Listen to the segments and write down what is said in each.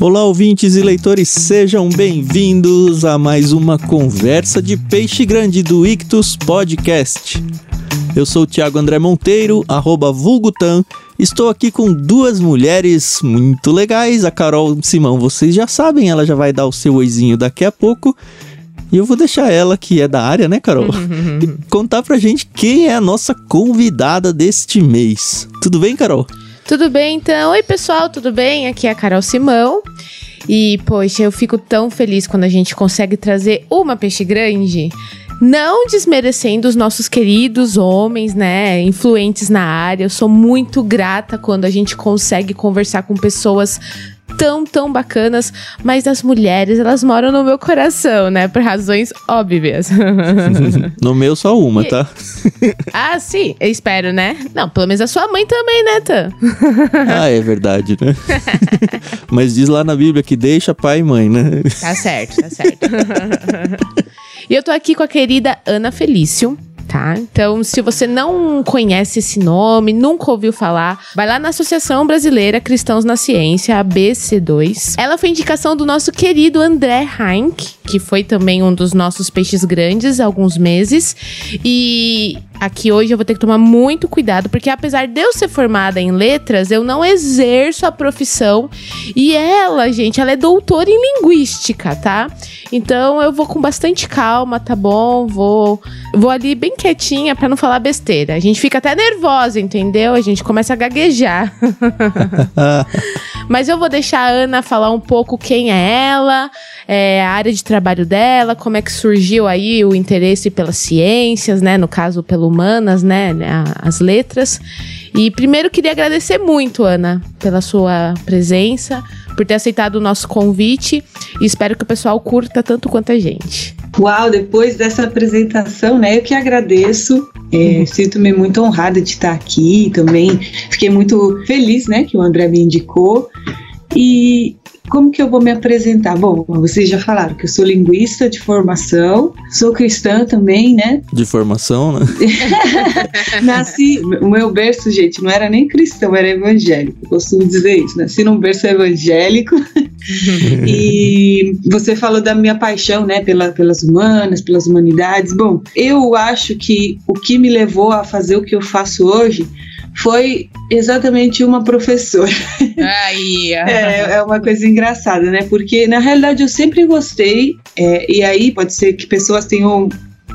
Olá, ouvintes e leitores, sejam bem-vindos a mais uma conversa de peixe grande do Ictus Podcast. Eu sou o Thiago André Monteiro, arroba Vulgutan. Estou aqui com duas mulheres muito legais. A Carol Simão, vocês já sabem, ela já vai dar o seu oizinho daqui a pouco. E eu vou deixar ela, que é da área, né, Carol? contar pra gente quem é a nossa convidada deste mês. Tudo bem, Carol? Tudo bem, então? Oi, pessoal, tudo bem? Aqui é a Carol Simão. E, poxa, eu fico tão feliz quando a gente consegue trazer uma peixe grande. Não desmerecendo os nossos queridos homens, né, influentes na área. Eu sou muito grata quando a gente consegue conversar com pessoas tão, tão bacanas, mas as mulheres, elas moram no meu coração, né? Por razões óbvias. no meu só uma, tá? ah, sim, eu espero, né? Não, pelo menos a sua mãe também, né, Tan? ah, é verdade, né? mas diz lá na Bíblia que deixa pai e mãe, né? Tá certo, tá certo. e eu tô aqui com a querida Ana Felício tá? Então, se você não conhece esse nome, nunca ouviu falar, vai lá na Associação Brasileira Cristãos na Ciência, a BC2. Ela foi indicação do nosso querido André Heinck, que foi também um dos nossos peixes grandes há alguns meses. E aqui hoje eu vou ter que tomar muito cuidado, porque apesar de eu ser formada em letras, eu não exerço a profissão. E ela, gente, ela é doutora em linguística, tá? Então eu vou com bastante calma, tá bom? Vou, vou ali bem quietinha para não falar besteira. A gente fica até nervosa, entendeu? A gente começa a gaguejar. Mas eu vou deixar a Ana falar um pouco quem é ela, é, a área de trabalho dela, como é que surgiu aí o interesse pelas ciências, né? No caso, pelo humanas, né? As letras. E primeiro queria agradecer muito, Ana, pela sua presença, por ter aceitado o nosso convite e espero que o pessoal curta tanto quanto a gente. Uau, depois dessa apresentação, né? Eu que agradeço. É, Sinto-me muito honrada de estar aqui também. Fiquei muito feliz, né, que o André me indicou. E como que eu vou me apresentar? Bom, vocês já falaram que eu sou linguista de formação, sou cristã também, né? De formação, né? Nasci, o meu berço, gente, não era nem cristão, era evangélico. Eu costumo dizer isso, nasci num berço evangélico. E você falou da minha paixão, né, pela, pelas humanas, pelas humanidades. Bom, eu acho que o que me levou a fazer o que eu faço hoje foi exatamente uma professora. É, é uma coisa engraçada, né? Porque na realidade eu sempre gostei, é, e aí pode ser que pessoas tenham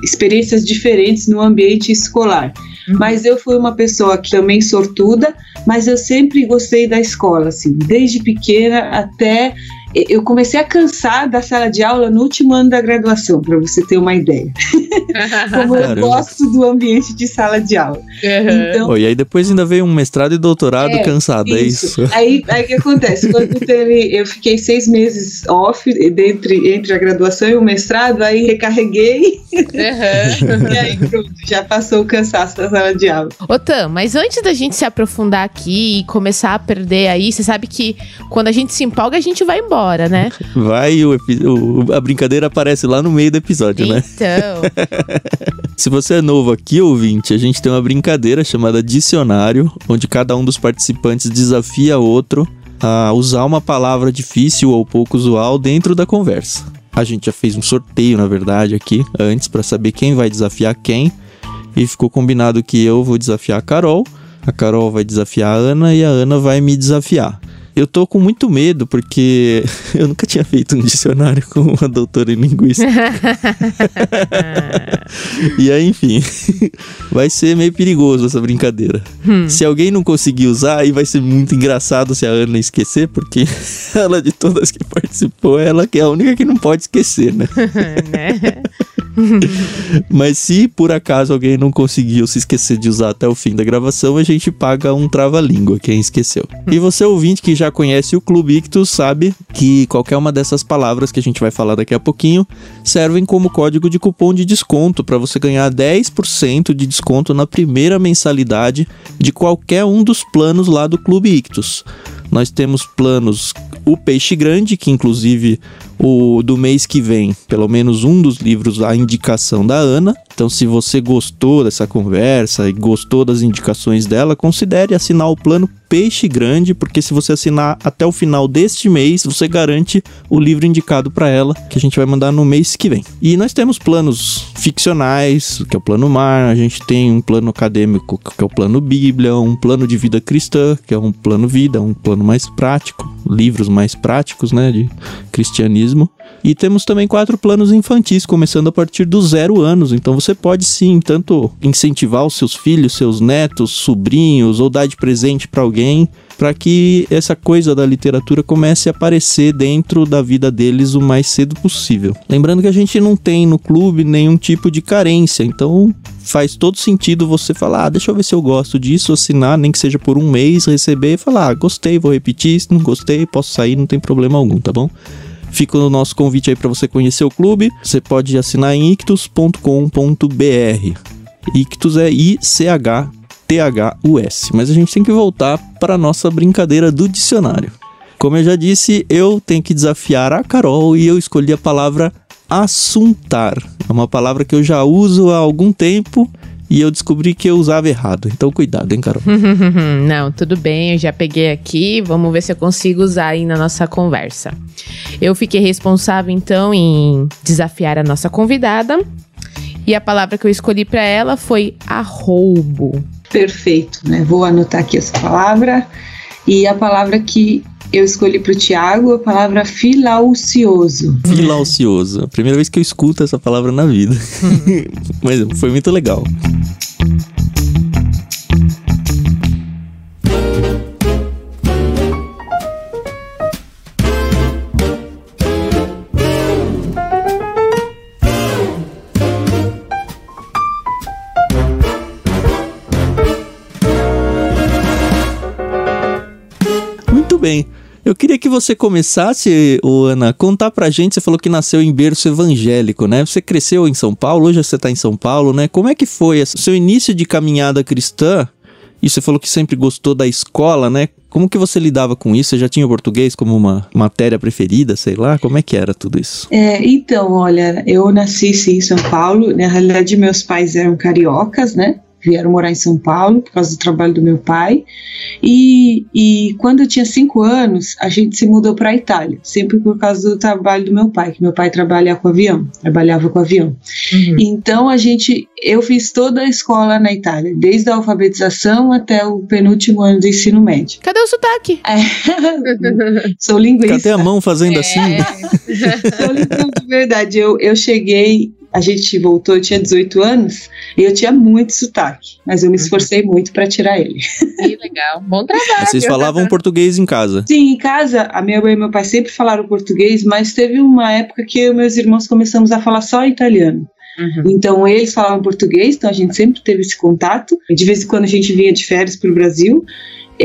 experiências diferentes no ambiente escolar. Uhum. Mas eu fui uma pessoa que também sortuda, mas eu sempre gostei da escola, assim, desde pequena até eu comecei a cansar da sala de aula no último ano da graduação, para você ter uma ideia. Como eu gosto do ambiente de sala de aula. Uhum. Então, oh, e aí depois ainda veio um mestrado e doutorado é, cansado, é isso. é isso? Aí o que acontece? Quando teve, eu fiquei seis meses off entre, entre a graduação e o mestrado, aí recarreguei. Uhum. e aí pronto, já passou o cansaço da sala de aula. Ô Tam, mas antes da gente se aprofundar aqui e começar a perder aí, você sabe que quando a gente se empolga, a gente vai embora hora, né? Vai, o, o, a brincadeira aparece lá no meio do episódio, então. né? Então. Se você é novo aqui, ouvinte, a gente tem uma brincadeira chamada Dicionário, onde cada um dos participantes desafia outro a usar uma palavra difícil ou pouco usual dentro da conversa. A gente já fez um sorteio, na verdade, aqui antes para saber quem vai desafiar quem. E ficou combinado que eu vou desafiar a Carol, a Carol vai desafiar a Ana e a Ana vai me desafiar. Eu tô com muito medo, porque eu nunca tinha feito um dicionário com uma doutora em linguística. e aí, enfim, vai ser meio perigoso essa brincadeira. Hum. Se alguém não conseguir usar, aí vai ser muito engraçado se a Ana esquecer, porque ela de todas que participou, ela que é a única que não pode esquecer, né? né? Mas se por acaso alguém não conseguiu se esquecer de usar até o fim da gravação, a gente paga um trava-língua, quem esqueceu. E você ouvinte que já conhece o Clube Ictus sabe que qualquer uma dessas palavras que a gente vai falar daqui a pouquinho servem como código de cupom de desconto para você ganhar 10% de desconto na primeira mensalidade de qualquer um dos planos lá do Clube Ictus. Nós temos planos o Peixe Grande, que inclusive o do mês que vem, pelo menos um dos livros, a indicação da Ana. Então, se você gostou dessa conversa e gostou das indicações dela, considere assinar o plano Peixe Grande, porque se você assinar até o final deste mês, você garante o livro indicado para ela, que a gente vai mandar no mês que vem. E nós temos planos ficcionais, que é o plano Mar, a gente tem um plano acadêmico, que é o plano Bíblia, um plano de vida cristã, que é um plano vida, um plano mais prático, livros mais práticos, né, de cristianismo. E temos também quatro planos infantis, começando a partir dos zero anos. Então você pode sim, tanto incentivar os seus filhos, seus netos, sobrinhos, ou dar de presente para alguém, para que essa coisa da literatura comece a aparecer dentro da vida deles o mais cedo possível. Lembrando que a gente não tem no clube nenhum tipo de carência, então faz todo sentido você falar, ah, deixa eu ver se eu gosto disso, assinar, nem que seja por um mês, receber e falar, ah, gostei, vou repetir, se não gostei, posso sair, não tem problema algum, tá bom? Fica o nosso convite aí para você conhecer o clube. Você pode assinar em ictus.com.br. Ictus é I-C-H-T-H-U-S. Mas a gente tem que voltar para nossa brincadeira do dicionário. Como eu já disse, eu tenho que desafiar a Carol e eu escolhi a palavra assuntar. É uma palavra que eu já uso há algum tempo e eu descobri que eu usava errado. Então, cuidado, hein, Carol? Não, tudo bem, eu já peguei aqui. Vamos ver se eu consigo usar aí na nossa conversa. Eu fiquei responsável, então, em desafiar a nossa convidada. E a palavra que eu escolhi para ela foi arroubo. Perfeito, né? Vou anotar aqui essa palavra. E a palavra que eu escolhi para o Tiago a palavra filaucioso. Filaucioso. Primeira vez que eu escuto essa palavra na vida. Mas foi muito legal. Muito bem. Eu queria que você começasse, Ana, contar pra gente. Você falou que nasceu em berço evangélico, né? Você cresceu em São Paulo, hoje você tá em São Paulo, né? Como é que foi o seu início de caminhada cristã? E você falou que sempre gostou da escola, né? Como que você lidava com isso? Você já tinha o português como uma matéria preferida, sei lá? Como é que era tudo isso? É, então, olha, eu nasci sim, em São Paulo. Na realidade, meus pais eram cariocas, né? Vieram morar em São Paulo por causa do trabalho do meu pai. E, e quando eu tinha cinco anos, a gente se mudou para a Itália, sempre por causa do trabalho do meu pai, que meu pai trabalha com avião, trabalhava com avião. Uhum. Então a gente, eu fiz toda a escola na Itália, desde a alfabetização até o penúltimo ano do ensino médio. Cadê o sotaque? É. Sou linguista. Cadê a mão fazendo é. assim? Sou linguista de verdade. Eu, eu cheguei a gente voltou, eu tinha 18 anos e eu tinha muito sotaque, mas eu me uhum. esforcei muito para tirar ele. Que legal, bom trabalho. Vocês falavam português em casa? Sim, em casa, a minha mãe e meu pai sempre falaram português, mas teve uma época que eu e meus irmãos começamos a falar só italiano. Uhum. Então eles falavam português, então a gente sempre teve esse contato. De vez em quando a gente vinha de férias para o Brasil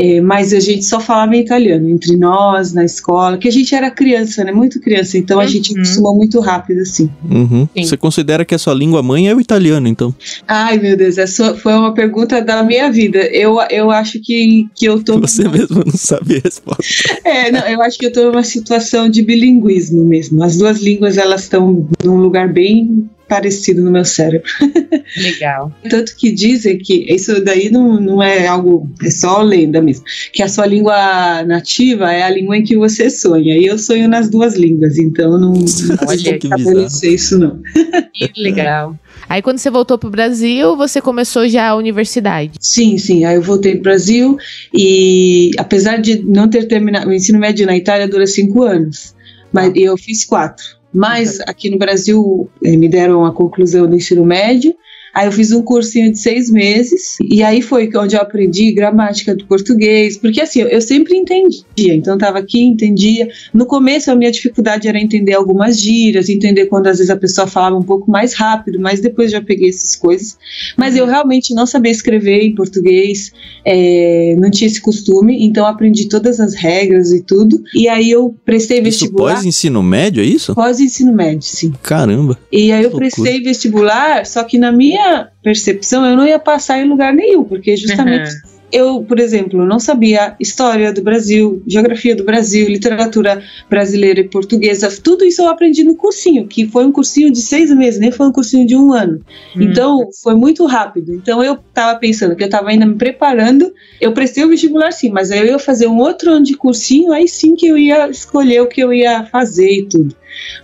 é, mas a gente só falava em italiano entre nós, na escola, que a gente era criança, né? Muito criança, então a uhum. gente acostumou muito rápido, assim. Uhum. Você considera que a sua língua mãe é o italiano, então? Ai, meu Deus, essa foi uma pergunta da minha vida. Eu, eu acho que, que eu tô. Você numa... mesmo não sabe a resposta. É, não, eu acho que eu tô numa situação de bilinguismo mesmo. As duas línguas, elas estão num lugar bem parecido no meu cérebro. Legal. Tanto que dizem que isso daí não, não é algo, é só lenda mesmo, que a sua língua nativa é a língua em que você sonha. E eu sonho nas duas línguas, então não, não estabelecer isso não. Que legal. Aí quando você voltou para o Brasil, você começou já a universidade? Sim, sim. Aí eu voltei para o Brasil e apesar de não ter terminado, o ensino médio na Itália dura cinco anos, mas eu fiz quatro. Mas aqui no Brasil eh, me deram a conclusão do ensino médio Aí eu fiz um cursinho de seis meses, e aí foi onde eu aprendi gramática do português, porque assim, eu, sempre entendia, então eu tava aqui, entendia. No começo a minha dificuldade era entender algumas gírias, entender quando às vezes a pessoa falava um pouco mais rápido, mas depois já peguei essas coisas. Mas eu realmente não sabia escrever em português, é, não tinha esse costume, então aprendi todas as regras e tudo. E aí eu prestei vestibular. Pós-ensino médio, é isso? Pós-ensino médio, sim. Caramba. E aí eu prestei vestibular, só que na minha percepção, eu não ia passar em lugar nenhum, porque justamente uhum. Eu, por exemplo, não sabia história do Brasil, geografia do Brasil, literatura brasileira e portuguesa. Tudo isso eu aprendi no cursinho, que foi um cursinho de seis meses, nem foi um cursinho de um ano. Hum. Então, foi muito rápido. Então, eu estava pensando que eu estava ainda me preparando. Eu prestei o vestibular, sim, mas aí eu ia fazer um outro ano de cursinho, aí sim que eu ia escolher o que eu ia fazer e tudo.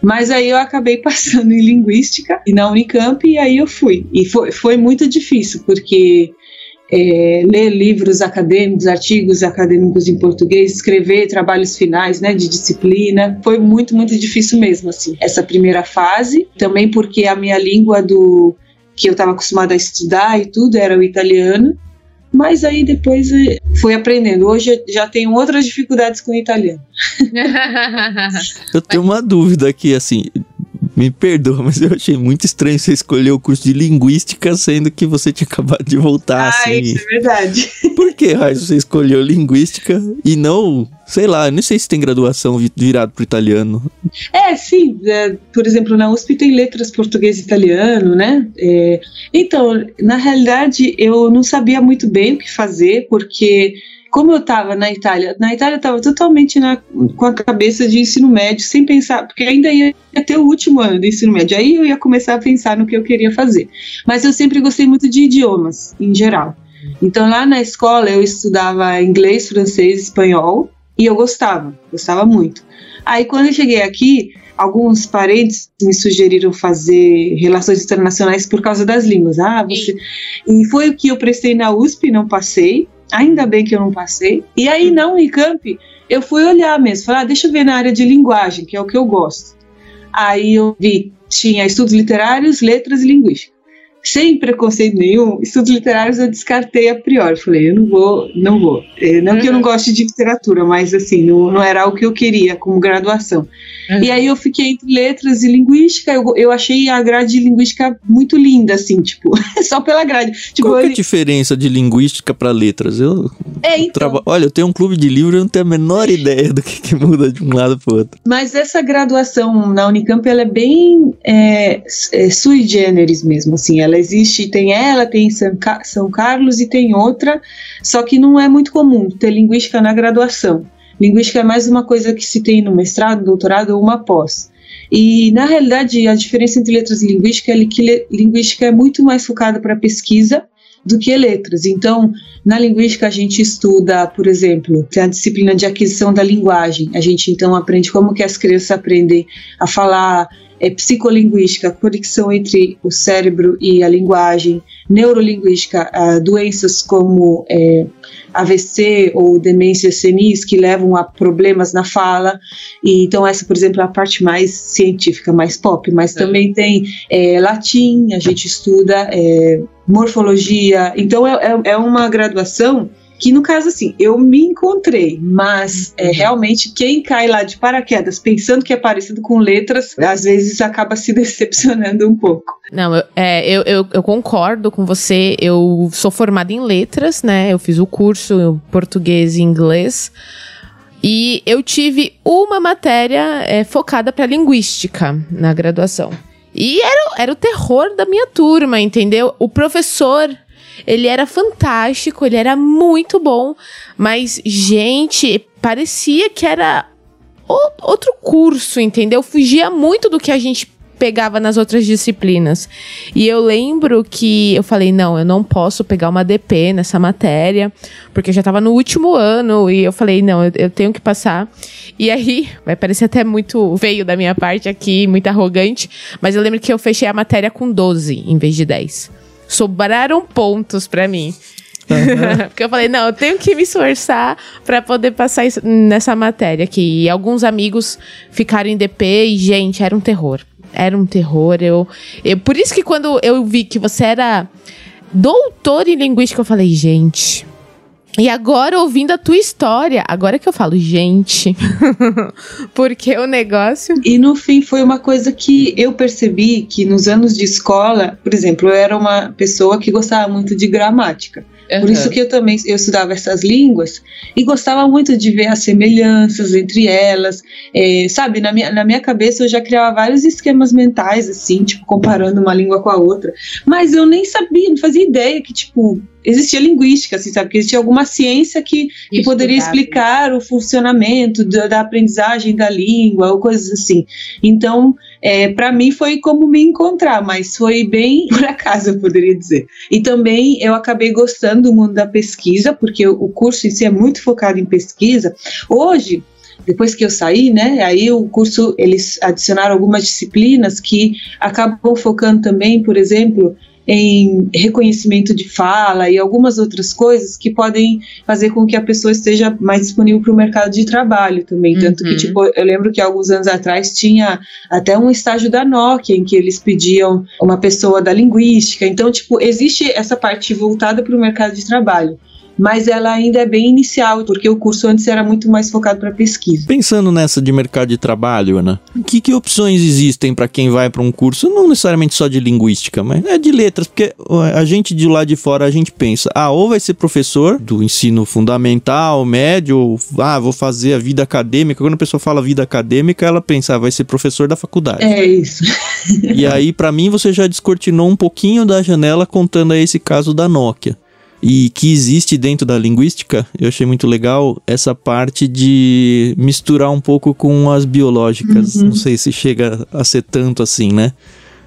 Mas aí eu acabei passando em linguística e na Unicamp e aí eu fui. E foi, foi muito difícil, porque é, ler livros acadêmicos, artigos acadêmicos em português, escrever trabalhos finais, né, de disciplina, foi muito, muito difícil mesmo, assim, essa primeira fase. Também porque a minha língua do que eu estava acostumada a estudar e tudo era o italiano, mas aí depois é, fui aprendendo. Hoje já tenho outras dificuldades com o italiano. eu tenho uma dúvida aqui, assim, me perdoa, mas eu achei muito estranho você escolher o curso de linguística, sendo que você tinha acabado de voltar, ah, assim. Isso é verdade. Por que, Raiz, você escolheu linguística e não, sei lá, não sei se tem graduação virado para italiano. É, sim. É, por exemplo, na USP tem letras português e italiano, né? É, então, na realidade, eu não sabia muito bem o que fazer, porque como eu estava na Itália, na Itália eu estava totalmente na, com a cabeça de ensino médio, sem pensar, porque ainda ia ter o último ano do ensino médio, aí eu ia começar a pensar no que eu queria fazer. Mas eu sempre gostei muito de idiomas, em geral. Então lá na escola eu estudava inglês, francês, espanhol, e eu gostava, gostava muito. Aí quando eu cheguei aqui, alguns parentes me sugeriram fazer relações internacionais por causa das línguas. Ah, você. E foi o que eu prestei na USP, não passei. Ainda bem que eu não passei. E aí na Unicamp eu fui olhar mesmo, falar, ah, deixa eu ver na área de linguagem, que é o que eu gosto. Aí eu vi, tinha estudos literários, letras e linguística sem preconceito nenhum, estudos literários eu descartei a priori. Falei, eu não vou, não vou. É, não uhum. que eu não uhum. goste de literatura, mas assim, não, não era o que eu queria como graduação. Uhum. E aí eu fiquei entre letras e linguística. Eu, eu achei a grade de linguística muito linda, assim, tipo, só pela grade. Tipo, Qual é a diferença de linguística para letras? Eu é, então. Traba... Olha, eu tenho um clube de livro e eu não tenho a menor ideia do que, que muda de um lado para outro. Mas essa graduação na Unicamp, ela é bem é, é sui generis mesmo, assim, ela ela existe, tem ela, tem São, Carlos e tem outra, só que não é muito comum ter linguística na graduação. Linguística é mais uma coisa que se tem no mestrado, doutorado ou uma pós. E, na realidade, a diferença entre letras e linguística é que linguística é muito mais focada para pesquisa do que letras. Então, na linguística a gente estuda, por exemplo, tem a disciplina de aquisição da linguagem. A gente então aprende como que as crianças aprendem a falar, é, psicolinguística, conexão entre o cérebro e a linguagem, neurolinguística, uh, doenças como é, AVC ou demência senis que levam a problemas na fala. E, então, essa, por exemplo, é a parte mais científica, mais pop, mas é. também tem é, latim, a gente estuda é, morfologia. Então, é, é uma graduação que no caso assim, eu me encontrei, mas é, uhum. realmente quem cai lá de paraquedas pensando que é parecido com letras, às vezes acaba se decepcionando um pouco. Não, eu, é, eu, eu, eu, concordo com você. Eu sou formada em letras, né? Eu fiz o curso português e inglês. E eu tive uma matéria é, focada para linguística na graduação. E era, era o terror da minha turma, entendeu? O professor ele era fantástico, ele era muito bom, mas, gente, parecia que era outro curso, entendeu? Fugia muito do que a gente pegava nas outras disciplinas. E eu lembro que eu falei: não, eu não posso pegar uma DP nessa matéria, porque eu já estava no último ano. E eu falei: não, eu, eu, tenho que passar. E aí, vai parecer até muito feio da minha parte aqui, muito arrogante, mas eu lembro que eu fechei a matéria com 12 em vez de 10 sobraram pontos para mim. Uhum. Porque eu falei, não, eu tenho que me esforçar para poder passar isso nessa matéria aqui. E alguns amigos ficaram em DP e, gente, era um terror. Era um terror. Eu, eu, por isso que quando eu vi que você era doutor em linguística, eu falei, gente, e agora, ouvindo a tua história, agora que eu falo, gente, porque o negócio. E no fim, foi uma coisa que eu percebi que nos anos de escola, por exemplo, eu era uma pessoa que gostava muito de gramática. Uhum. Por isso que eu também eu estudava essas línguas e gostava muito de ver as semelhanças entre elas. É, sabe, na minha, na minha cabeça eu já criava vários esquemas mentais, assim, tipo, comparando uma língua com a outra. Mas eu nem sabia, não fazia ideia que, tipo, existia linguística, assim, sabe? Que existia alguma ciência que, que poderia explicar o funcionamento da, da, aprendizagem da língua ou coisas assim. Então, é, para mim foi como me encontrar, mas foi bem por acaso, eu poderia dizer. E também eu acabei gostando do mundo da pesquisa, porque o curso em si é muito focado em pesquisa. Hoje, depois que eu saí, né, aí o curso, eles adicionaram algumas disciplinas que acabam focando também, por exemplo, em reconhecimento de fala e algumas outras coisas que podem fazer com que a pessoa esteja mais disponível para o mercado de trabalho também. Uhum. Tanto que, tipo, eu lembro que alguns anos atrás tinha até um estágio da Nokia em que eles pediam uma pessoa da linguística. Então, tipo, existe essa parte voltada para o mercado de trabalho mas ela ainda é bem inicial, porque o curso antes era muito mais focado para pesquisa. Pensando nessa de mercado de trabalho, Ana, que, que opções existem para quem vai para um curso, não necessariamente só de linguística, mas é de letras, porque a gente de lá de fora a gente pensa, ah, ou vai ser professor do ensino fundamental, médio, ou ah, vou fazer a vida acadêmica. Quando a pessoa fala vida acadêmica, ela pensa, ah, vai ser professor da faculdade. É isso. e aí, para mim, você já descortinou um pouquinho da janela contando aí esse caso da Nokia e que existe dentro da linguística, eu achei muito legal essa parte de misturar um pouco com as biológicas. Uhum. Não sei se chega a ser tanto assim, né?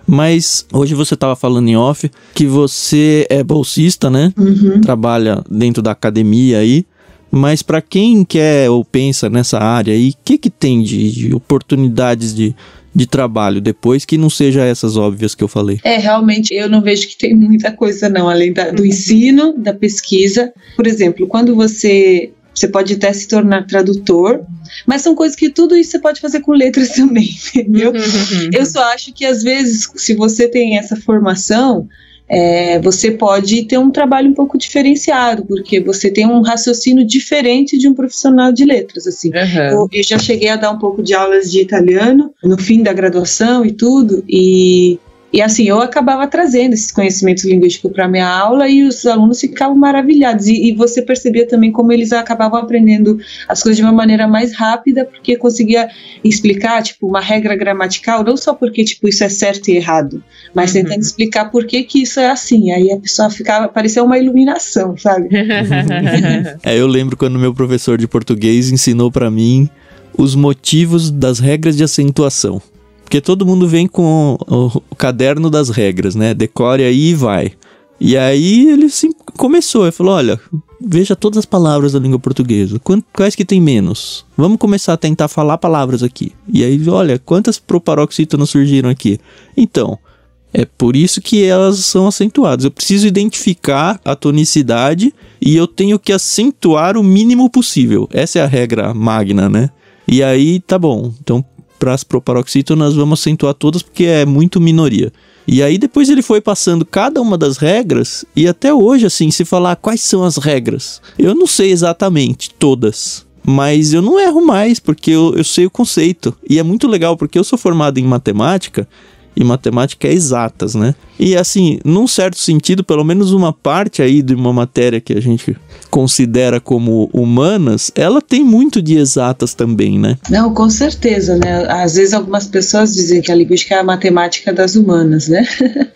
Mas hoje você estava falando em off que você é bolsista, né? Uhum. Trabalha dentro da academia aí. Mas para quem quer ou pensa nessa área aí, o que, que tem de, de oportunidades de de trabalho depois que não seja essas óbvias que eu falei? É, realmente eu não vejo que tem muita coisa não, além da, do ensino, da pesquisa. Por exemplo, quando você você pode até se tornar tradutor, mas são coisas que tudo isso você pode fazer com letras também, entendeu? Uhum. Eu só acho que às vezes, se você tem essa formação, é, você pode ter um trabalho um pouco diferenciado, porque você tem um raciocínio diferente de um profissional de letras. Assim. Uhum. Eu, eu, já cheguei a dar um pouco de aulas de italiano no fim da graduação e tudo, e e assim, eu acabava trazendo esses conhecimentos linguísticos para minha aula e os alunos ficavam maravilhados. E, e, você percebia também como eles acabavam aprendendo as coisas de uma maneira mais rápida, porque conseguia explicar, tipo, uma regra gramatical, não só porque, tipo, isso é certo e errado, mas uhum. tentando explicar por que, que isso é assim. Aí a pessoa ficava, parecia uma iluminação, sabe? é, eu lembro quando meu professor de português ensinou para mim os motivos das regras de acentuação. Porque todo mundo vem com o, o caderno das regras, né? Decore aí e vai. E aí ele começou, ele falou: olha, veja todas as palavras da língua portuguesa. Quais que tem menos? Vamos começar a tentar falar palavras aqui. E aí, olha, quantas proparoxítonas surgiram aqui? Então, é por isso que elas são acentuadas. Eu preciso identificar a tonicidade e eu tenho que acentuar o mínimo possível. Essa é a regra magna, né? E aí, tá bom. Então, para as proparoxítonas, vamos acentuar todas porque é muito minoria. E aí depois ele foi passando cada uma das regras e até hoje assim, se falar quais são as regras, eu não sei exatamente todas, mas eu não erro mais porque eu, eu sei o conceito. E é muito legal porque eu sou formado em matemática e matemática é exatas, né? E assim, num certo sentido, pelo menos uma parte aí de uma matéria que a gente considera como humanas, ela tem muito de exatas também, né? Não, com certeza, né? Às vezes algumas pessoas dizem que a linguística é a matemática das humanas, né?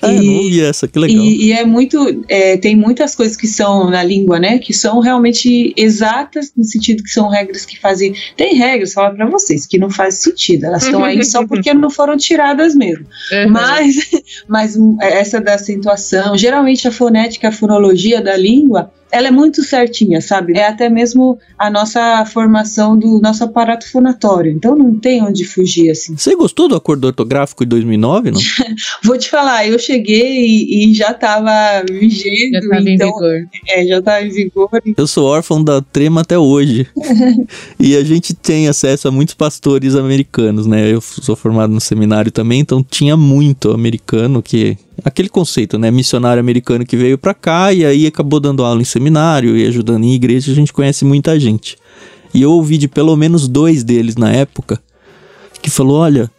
Ah, e, não vi essa, que legal. E, e é muito, é, tem muitas coisas que são na língua, né? Que são realmente exatas no sentido que são regras que fazem. Tem regras, falo para vocês, que não faz sentido. Elas estão aí só porque não foram tiradas mesmo. Uhum. Mas mas é, essa da acentuação, geralmente a fonética, a fonologia da língua, ela é muito certinha, sabe? É até mesmo a nossa formação do nosso aparato fonatório. Então não tem onde fugir assim. Você gostou do acordo ortográfico de 2009, não? Vou te falar, eu cheguei e, e já estava vigente. Já estava então, em vigor. É, já estava em vigor. Eu sou órfão da trema até hoje. e a gente tem acesso a muitos pastores americanos, né? Eu sou formado no seminário também, então tinha muito americano que aquele conceito, né? Missionário americano que veio para cá e aí acabou dando aula em seminário e ajudando em igreja, a gente conhece muita gente. E eu ouvi de pelo menos dois deles na época que falou: olha,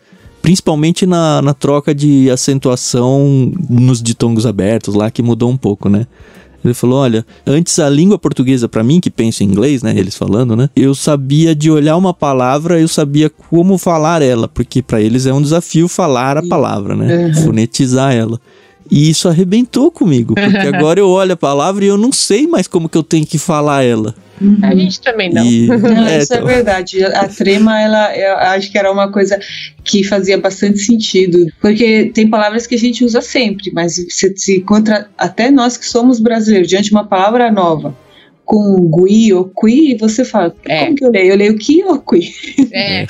principalmente na, na troca de acentuação nos ditongos abertos lá, que mudou um pouco, né? Ele falou: olha, antes a língua portuguesa para mim, que penso em inglês, né? Eles falando, né? Eu sabia de olhar uma palavra, eu sabia como falar ela, porque para eles é um desafio falar a palavra, né? Uhum. Fonetizar ela. E isso arrebentou comigo, porque agora eu olho a palavra e eu não sei mais como que eu tenho que falar ela. Uhum. A gente também não. E, Não, é, isso é então, verdade. A trema, ela, eu acho que era uma coisa que fazia bastante sentido. Porque tem palavras que a gente usa sempre, mas se, se encontra até nós que somos brasileiros, diante de uma palavra nova, com gui ou qui, você fala, É. como que eu leio? Eu leio ki ou qui? É.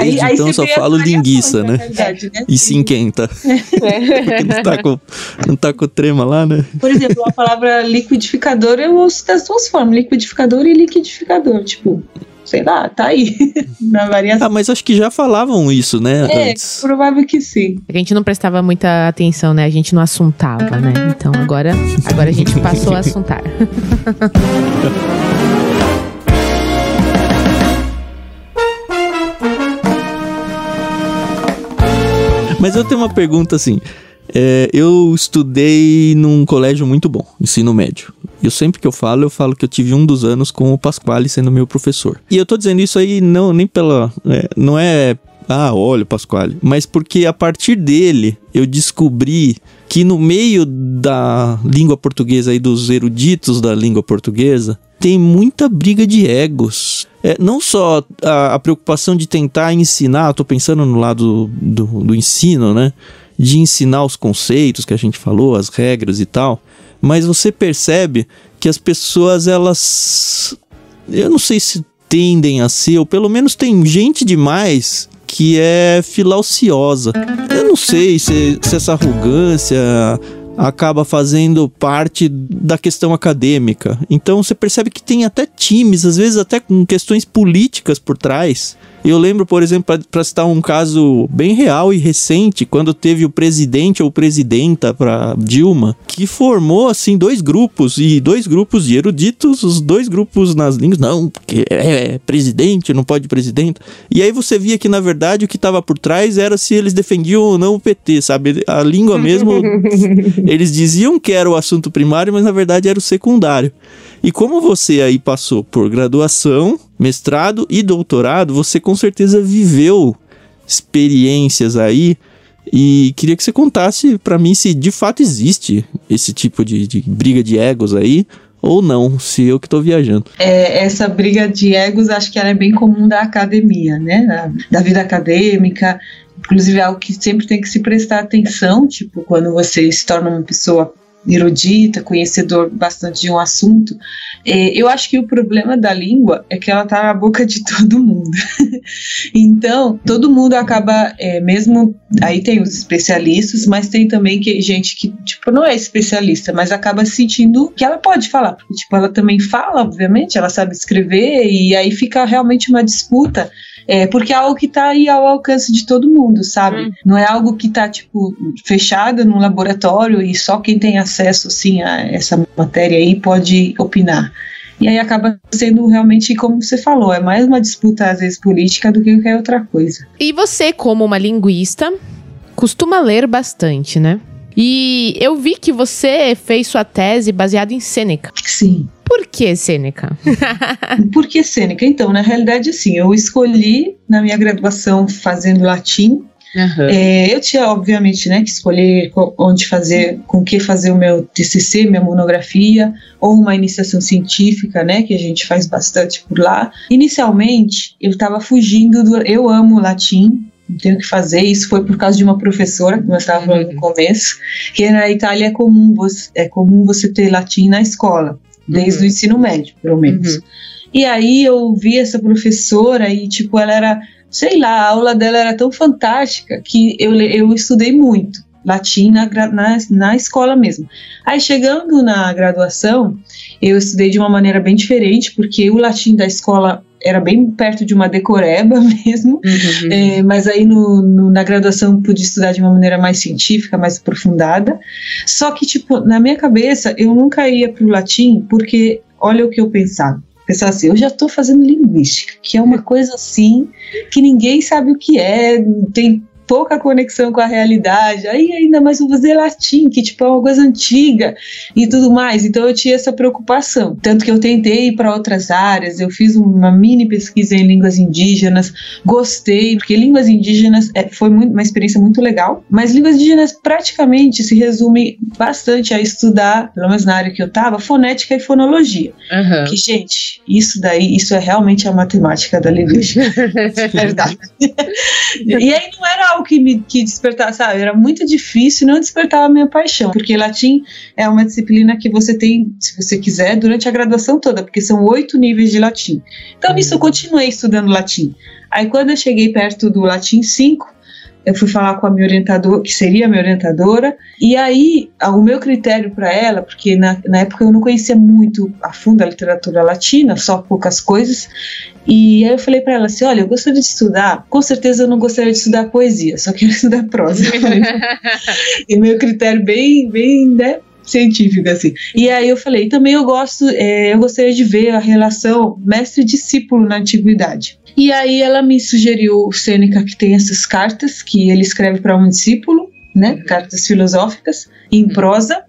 Desde então você só falo linguiça, na né? realidade, né? e se enquenta. Porque não tá, com, não tá com trema lá, né? Por exemplo, a palavra liquidificador eu uso das duas formas, liquidificador e liquidificador. Tipo, sei lá, tá aí. Na variação. Ah, mas acho que já falavam isso, né? É, Antes. provável que sim. A gente não prestava muita atenção, né? A gente não assuntava, né? Então agora, agora a gente passou a assuntar. Mas eu tenho uma pergunta assim. É, eu estudei num colégio muito bom, ensino médio. Eu sempre que eu falo, eu falo que eu tive um dos anos com o Pasquale sendo meu professor. E eu tô dizendo isso aí não nem pela. é, não é. Ah, olha o Pasquale. Mas porque a partir dele eu descobri que no meio da língua portuguesa e dos eruditos da língua portuguesa tem muita briga de egos. É, não só a, a preocupação de tentar ensinar, tô pensando no lado do, do ensino, né? De ensinar os conceitos que a gente falou, as regras e tal. Mas você percebe que as pessoas, elas. Eu não sei se tendem a ser, ou pelo menos tem gente demais que é filauciosa. Eu não sei se, se essa arrogância acaba fazendo parte da questão acadêmica. Então você percebe que tem até times, às vezes até com questões políticas por trás. Eu lembro, por exemplo, para citar um caso bem real e recente, quando teve o presidente ou presidenta para Dilma, que formou assim dois grupos e dois grupos de eruditos, os dois grupos nas línguas, não, porque é presidente, não pode presidenta. E aí você via que na verdade o que estava por trás era se eles defendiam ou não o PT, sabe? A língua mesmo eles diziam que era o assunto primário, mas na verdade era o secundário. E como você aí passou por graduação, mestrado e doutorado, você com certeza viveu experiências aí e queria que você contasse pra mim se de fato existe esse tipo de, de briga de egos aí ou não, se eu que tô viajando. É, essa briga de egos acho que ela é bem comum da academia, né? Da, da vida acadêmica. Inclusive, é algo que sempre tem que se prestar atenção, tipo, quando você se torna uma pessoa erudita, conhecedor bastante de um assunto. É, eu acho que o problema da língua é que ela tá na boca de todo mundo. então, todo mundo acaba, é, mesmo. Aí tem os especialistas, mas tem também que, gente que, tipo, não é especialista, mas acaba sentindo que ela pode falar. Porque, tipo, ela também fala, obviamente, ela sabe escrever, e aí fica realmente uma disputa. É, porque é algo que está aí ao alcance de todo mundo, sabe? Hum. Não é algo que está tipo, fechado num laboratório e só quem tem acesso, assim, a essa matéria aí pode opinar. E aí acaba sendo realmente, como você falou, é mais uma disputa, às vezes, política do que qualquer outra coisa. E você, como uma linguista, costuma ler bastante, né? E eu vi que você fez sua tese baseada em Sêneca. Sim. Por que Sêneca? Por que Sêneca? Então, na realidade, assim, eu escolhi na minha graduação fazendo latim. É, eu tinha, obviamente, né, que escolher co- onde fazer, com que fazer o meu TCC, minha monografia, ou uma iniciação científica, né, que a gente faz bastante por lá. Inicialmente, eu estava fugindo do. Eu amo latim, não tenho o que fazer. Isso foi por causa de uma professora, como eu estava falando no começo, que na Itália é comum você, é comum você ter latim na escola, desde Uhum. o ensino médio, pelo menos. Uhum. E aí eu vi essa professora e, tipo, ela era, sei lá, a aula dela era tão fantástica que eu, eu estudei muito latim na, na, na escola mesmo. Aí chegando na graduação, eu estudei de uma maneira bem diferente, porque o latim da escola era bem perto de uma decoreba mesmo, Uhum. é, mas aí no, no- na graduação pude estudar de uma maneira mais científica, mais aprofundada. Só que, tipo, na minha cabeça, eu nunca ia pro latim, porque olha o que eu pensava. Pensava assim, eu já estou fazendo linguística, que é uma coisa assim, que ninguém sabe o que é, tem pouca conexão com a realidade. Aí ainda mais vou fazer latim, que tipo é uma coisa antiga e tudo mais. Então eu tinha essa preocupação. Tanto que eu tentei ir para outras áreas, eu fiz uma mini pesquisa em línguas indígenas, gostei, porque línguas indígenas é, foi muito, uma experiência muito legal, mas línguas indígenas praticamente se resume bastante a estudar, pelo menos na área que eu estava, fonética e fonologia. Uhum. Que, gente, isso daí, isso é realmente a matemática da linguística. Verdade. e aí não era que me que despertava, sabe? Era muito difícil, não despertava a minha paixão, porque latim é uma disciplina que você tem, se você quiser, durante a graduação toda, porque são oito níveis de latim. Então, nisso eu continuei estudando latim. Aí, quando eu cheguei perto do latim 5, eu fui falar com a minha orientadora, que seria a minha orientadora, e aí o meu critério para ela, porque na, na época eu não conhecia muito a fundo a literatura latina, só poucas coisas, e aí eu falei para ela assim: olha, eu gostaria de estudar, com certeza eu não gostaria de estudar poesia, só quero estudar prosa. e meu critério bem, bem, né, científico, assim. E aí eu falei, também eu gosto, é, eu gostaria de ver a relação mestre-discípulo na antiguidade. E aí ela me sugeriu o Sêneca, que tem essas cartas que ele escreve para um discípulo, né? Cartas filosóficas em uhum. prosa.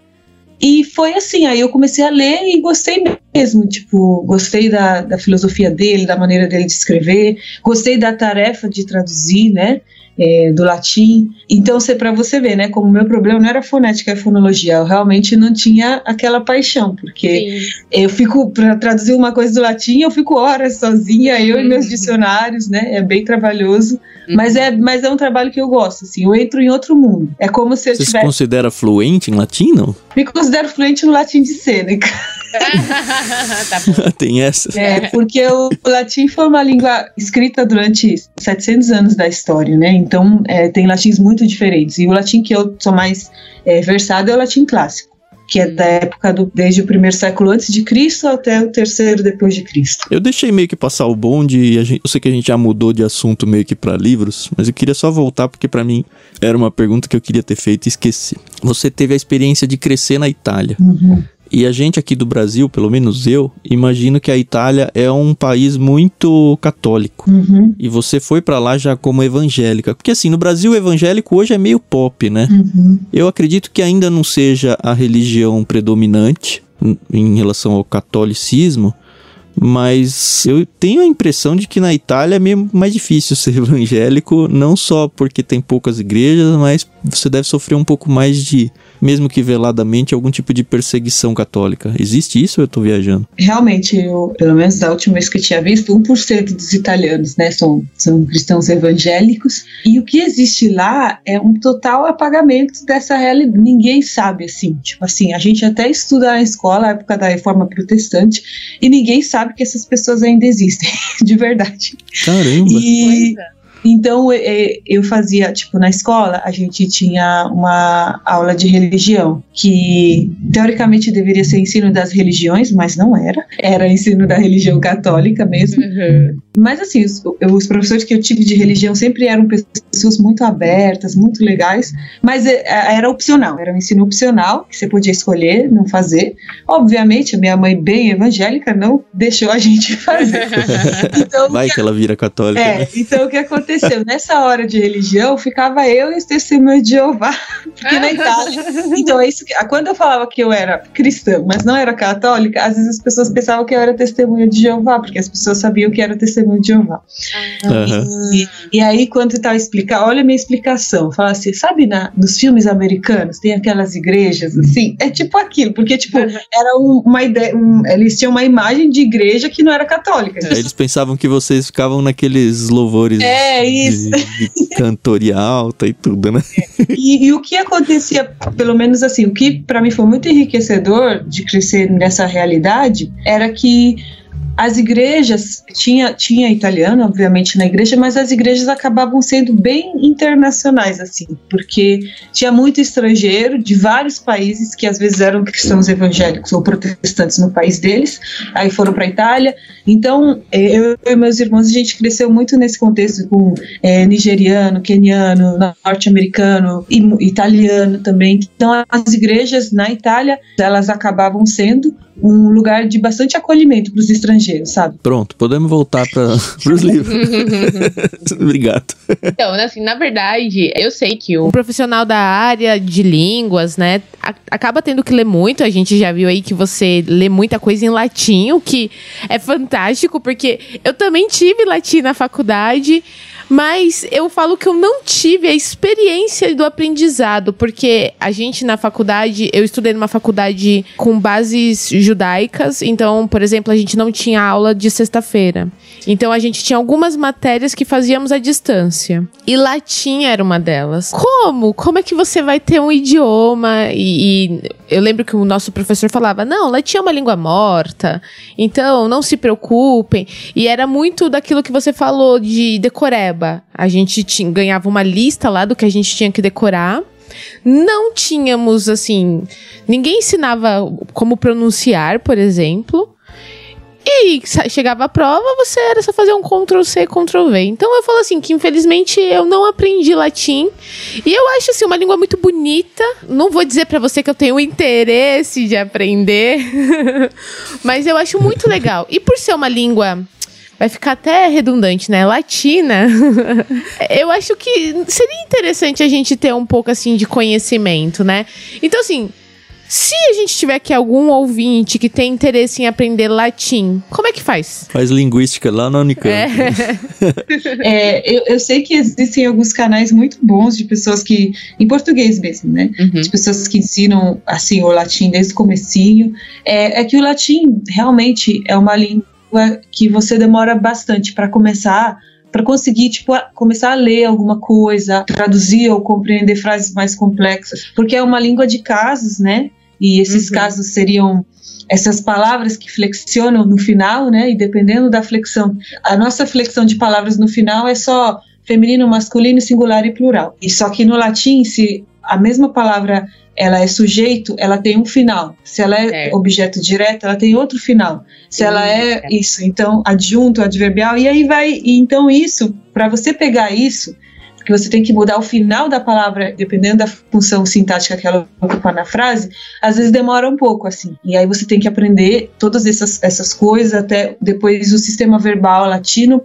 E foi assim, aí eu comecei a ler e gostei mesmo, tipo, gostei da, da filosofia dele, da maneira dele de escrever, gostei da tarefa de traduzir, né? É, do latim. Então, para você ver, né, como o meu problema não era fonética e fonologia, eu realmente não tinha aquela paixão, porque Sim. eu fico, para traduzir uma coisa do latim, eu fico horas sozinha, eu uhum. e meus uhum. dicionários, né, é bem trabalhoso, uhum. mas, é, mas é um trabalho que eu gosto, assim, eu entro em outro mundo. É como se eu Você tivesse... se considera fluente em latim, não? Me considero fluente no latim de Sêneca. tá Tem essa. É, porque o latim foi uma língua escrita durante 700 anos da história, né? Então, é, tem latins muito diferentes. E o latim que eu sou mais é, versado é o latim clássico que é da época do desde o primeiro século antes de Cristo até o terceiro depois de Cristo. Eu deixei meio que passar o bonde, a gente, eu sei que a gente já mudou de assunto meio que para livros, mas eu queria só voltar porque para mim era uma pergunta que eu queria ter feito e esqueci. Você teve a experiência de crescer na Itália. Uhum. E a gente aqui do Brasil, pelo menos eu, imagino que a Itália é um país muito católico. Uhum. E você foi para lá já como evangélica. Porque assim, no Brasil o evangélico hoje é meio pop, né? Uhum. Eu acredito que ainda não seja a religião predominante em relação ao catolicismo, mas eu tenho a impressão de que na Itália é meio mais difícil ser evangélico, não só porque tem poucas igrejas, mas você deve sofrer um pouco mais de mesmo que veladamente, algum tipo de perseguição católica. Existe isso ou eu estou viajando? Realmente, eu, pelo menos da última vez que eu tinha visto, 1% dos italianos né, são, são cristãos evangélicos. E o que existe lá é um total apagamento dessa realidade. Ninguém sabe assim. Tipo assim, a gente até estuda na escola, a época da reforma protestante, e ninguém sabe que essas pessoas ainda existem, de verdade. Caramba! E. Então eu fazia, tipo, na escola a gente tinha uma aula de religião, que teoricamente deveria ser ensino das religiões, mas não era. Era ensino da religião católica mesmo. Uhum. Mas assim, os, os, professores que eu tive de religião sempre eram pessoas muito abertas, muito legais, mas é, é, era opcional, era um ensino opcional, que você podia escolher não fazer. Obviamente, a minha mãe, bem evangélica, não deixou a gente fazer. então, Vai que, que ela vira católica. É, né? então o que aconteceu? Nessa hora de religião, ficava eu e os testemunhos de Jeová, porque na Itália. Então, é isso que, quando eu falava que eu era cristã, mas não era católica, às vezes as pessoas pensavam que eu era testemunha de Jeová, porque as pessoas sabiam que era testemunha testemunho de Jeová. Uhum. E, e, aí, quando estava explicar, olha a minha explicação. Fala assim, sabe na, nos filmes americanos tem aquelas igrejas assim? É tipo aquilo, porque tipo, era um, uma ideia, um, eles tinham uma imagem de igreja que não era católica. É, eles pensavam que vocês ficavam naqueles louvores é, isso. De, de cantoria alta e tudo, né? E, e o que acontecia, pelo menos assim, o que para mim foi muito enriquecedor de crescer nessa realidade era que as igrejas, tinha, tinha italiano, obviamente, na igreja, mas as igrejas acabavam sendo bem internacionais, assim, porque tinha muito estrangeiro de vários países que às vezes eram cristãos evangélicos ou protestantes no país deles, aí foram para a Itália. Então, é, eu e meus irmãos, a gente cresceu muito nesse contexto com é, nigeriano, queniano, norte-americano, italiano também. Então, as igrejas na Itália, elas acabavam sendo um lugar de bastante acolhimento para os estrangeiros sabe? Pronto, podemos voltar para os livros. Obrigado. Então, assim, na verdade, eu sei que um profissional da área de línguas, né, acaba tendo que ler muito. A gente já viu aí que você lê muita coisa em latim, o que é fantástico, porque eu também tive latim na faculdade. Mas eu falo que eu não tive a experiência do aprendizado, porque a gente na faculdade, eu estudei numa faculdade com bases judaicas, então, por exemplo, a gente não tinha aula de sexta-feira. Então a gente tinha algumas matérias que fazíamos à distância. E latim era uma delas. Como? Como é que você vai ter um idioma? E, e eu lembro que o nosso professor falava: não, latim é uma língua morta, então não se preocupem. E era muito daquilo que você falou de decoreba a gente tinha, ganhava uma lista lá do que a gente tinha que decorar. Não tínhamos, assim. Ninguém ensinava como pronunciar, por exemplo. E chegava a prova, você era só fazer um Ctrl C, Ctrl V. Então eu falo assim que infelizmente eu não aprendi latim. E eu acho assim uma língua muito bonita. Não vou dizer para você que eu tenho interesse de aprender, mas eu acho muito legal. E por ser uma língua vai ficar até redundante, né? Latina. eu acho que seria interessante a gente ter um pouco assim de conhecimento, né? Então, assim, se a gente tiver aqui algum ouvinte que tem interesse em aprender latim, como é que faz? Faz linguística lá na Unicamp. É. é, eu, eu, sei que existem alguns canais muito bons de pessoas que, em português mesmo, né? Uhum. De pessoas que ensinam, assim, o latim desde o comecinho. É, é que o latim realmente é uma língua que você demora bastante para começar para conseguir tipo começar a ler alguma coisa, traduzir ou compreender frases mais complexas, porque é uma língua de casos, né? E esses uhum. casos seriam essas palavras que flexionam no final, né? E dependendo da flexão, a nossa flexão de palavras no final é só feminino, masculino, singular e plural. E só que no latim, se a mesma palavra ela é sujeito, ela tem um final. Se ela é, é. objeto direto, ela tem outro final. Se ela é, é isso, então adjunto, adverbial, e aí vai. E então isso, para você pegar isso, que você tem que mudar o final da palavra, dependendo da função sintática que ela ocupa na frase, às vezes demora um pouco, assim. E aí você tem que aprender todas essas, essas coisas, até depois o sistema verbal latino,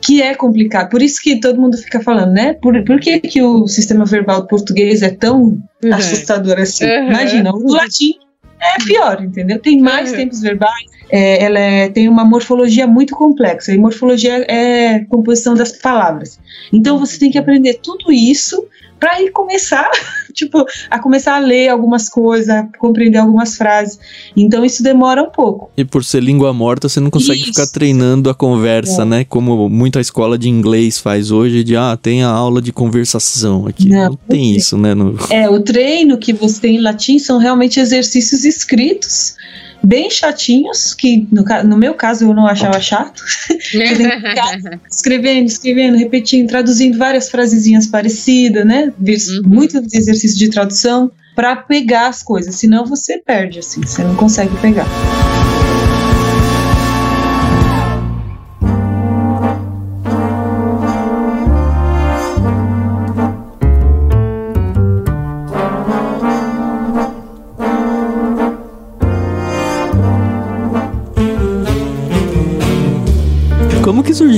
que é complicado. Por isso que todo mundo fica falando, né? Por, por que, que o sistema verbal português é tão uhum. assustador assim? Uhum. Imagina, o latim é pior, entendeu? Tem mais uhum. tempos verbais, é, ela é, tem uma morfologia muito complexa. E morfologia é composição das palavras. Então você tem que aprender tudo isso para ir começar, tipo, a começar a ler algumas coisas, a compreender algumas frases. Então isso demora um pouco. E por ser língua morta, você não consegue isso. ficar treinando a conversa, é. né? Como muita escola de inglês faz hoje, de ah, tem a aula de conversação aqui. Não, não tem isso, né? No... É, o treino que você tem em latim são realmente exercícios escritos bem chatinhos, que no, no meu caso eu não achava chato. escrevendo, escrevendo, repetindo, traduzindo várias frasezinhas parecidas, né? Uhum. Muitos exercícios de tradução para pegar as coisas, senão você perde, assim, você não consegue pegar.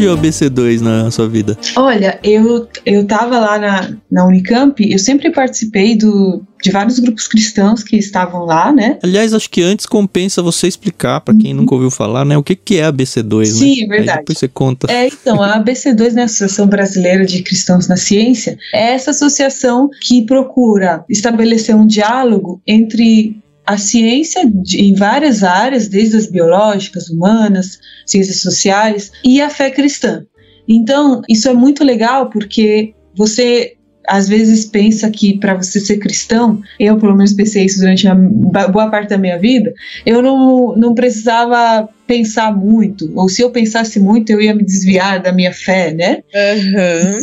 Surgiu a BC2 na sua vida? Olha, eu, eu tava lá na, na Unicamp, eu sempre participei do, de vários grupos cristãos que estavam lá, né? Aliás, acho que antes compensa você explicar para quem nunca ouviu falar, né? O que, que é a BC2, né? Sim, né? verdade. Aí depois você conta. É, então, a BC2, né, Associação Brasileira de Cristãos na Ciência, é essa associação que procura estabelecer um diálogo entre a ciência de, em várias áreas, desde as biológicas, humanas, ciências sociais e a fé cristã. Então, isso é muito legal porque você às vezes pensa que para você ser cristão, eu pelo menos pensei isso durante a boa parte da minha vida, eu não, não precisava pensar muito, ou se eu pensasse muito, eu ia me desviar da minha fé, né? Uhum.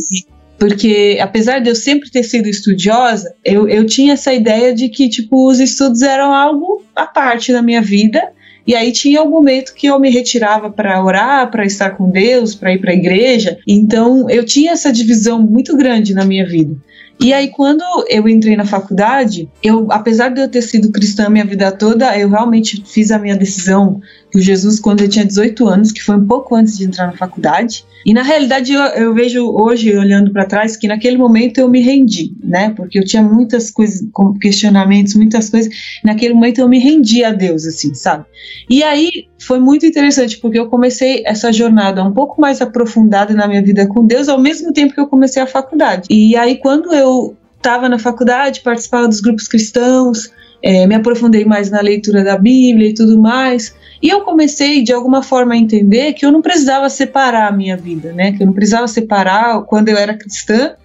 Porque, apesar de eu sempre ter sido estudiosa, eu, eu tinha essa ideia de que, tipo, os estudos eram algo à parte da minha vida. E aí tinha um momento que eu me retirava para orar, para estar com Deus, para ir para a igreja. Então, eu tinha essa divisão muito grande na minha vida. E aí, quando eu entrei na faculdade, eu, apesar de eu ter sido cristã minha vida toda, eu realmente fiz a minha decisão por Jesus quando eu tinha 18 anos, que foi um pouco antes de entrar na faculdade. E na realidade eu, eu vejo hoje, olhando para trás, que naquele momento eu me rendi, né? Porque eu tinha muitas coisas, questionamentos, muitas coisas. Naquele momento eu me rendi a Deus, assim, sabe? E aí foi muito interessante, porque eu comecei essa jornada um pouco mais aprofundada na minha vida com Deus, ao mesmo tempo que eu comecei a faculdade. E aí quando eu estava na faculdade, participava dos grupos cristãos, é, me aprofundei mais na leitura da Bíblia e tudo mais. E eu comecei, de alguma forma, a entender que eu não precisava separar a minha vida, né? Que eu não precisava separar quando eu era cristã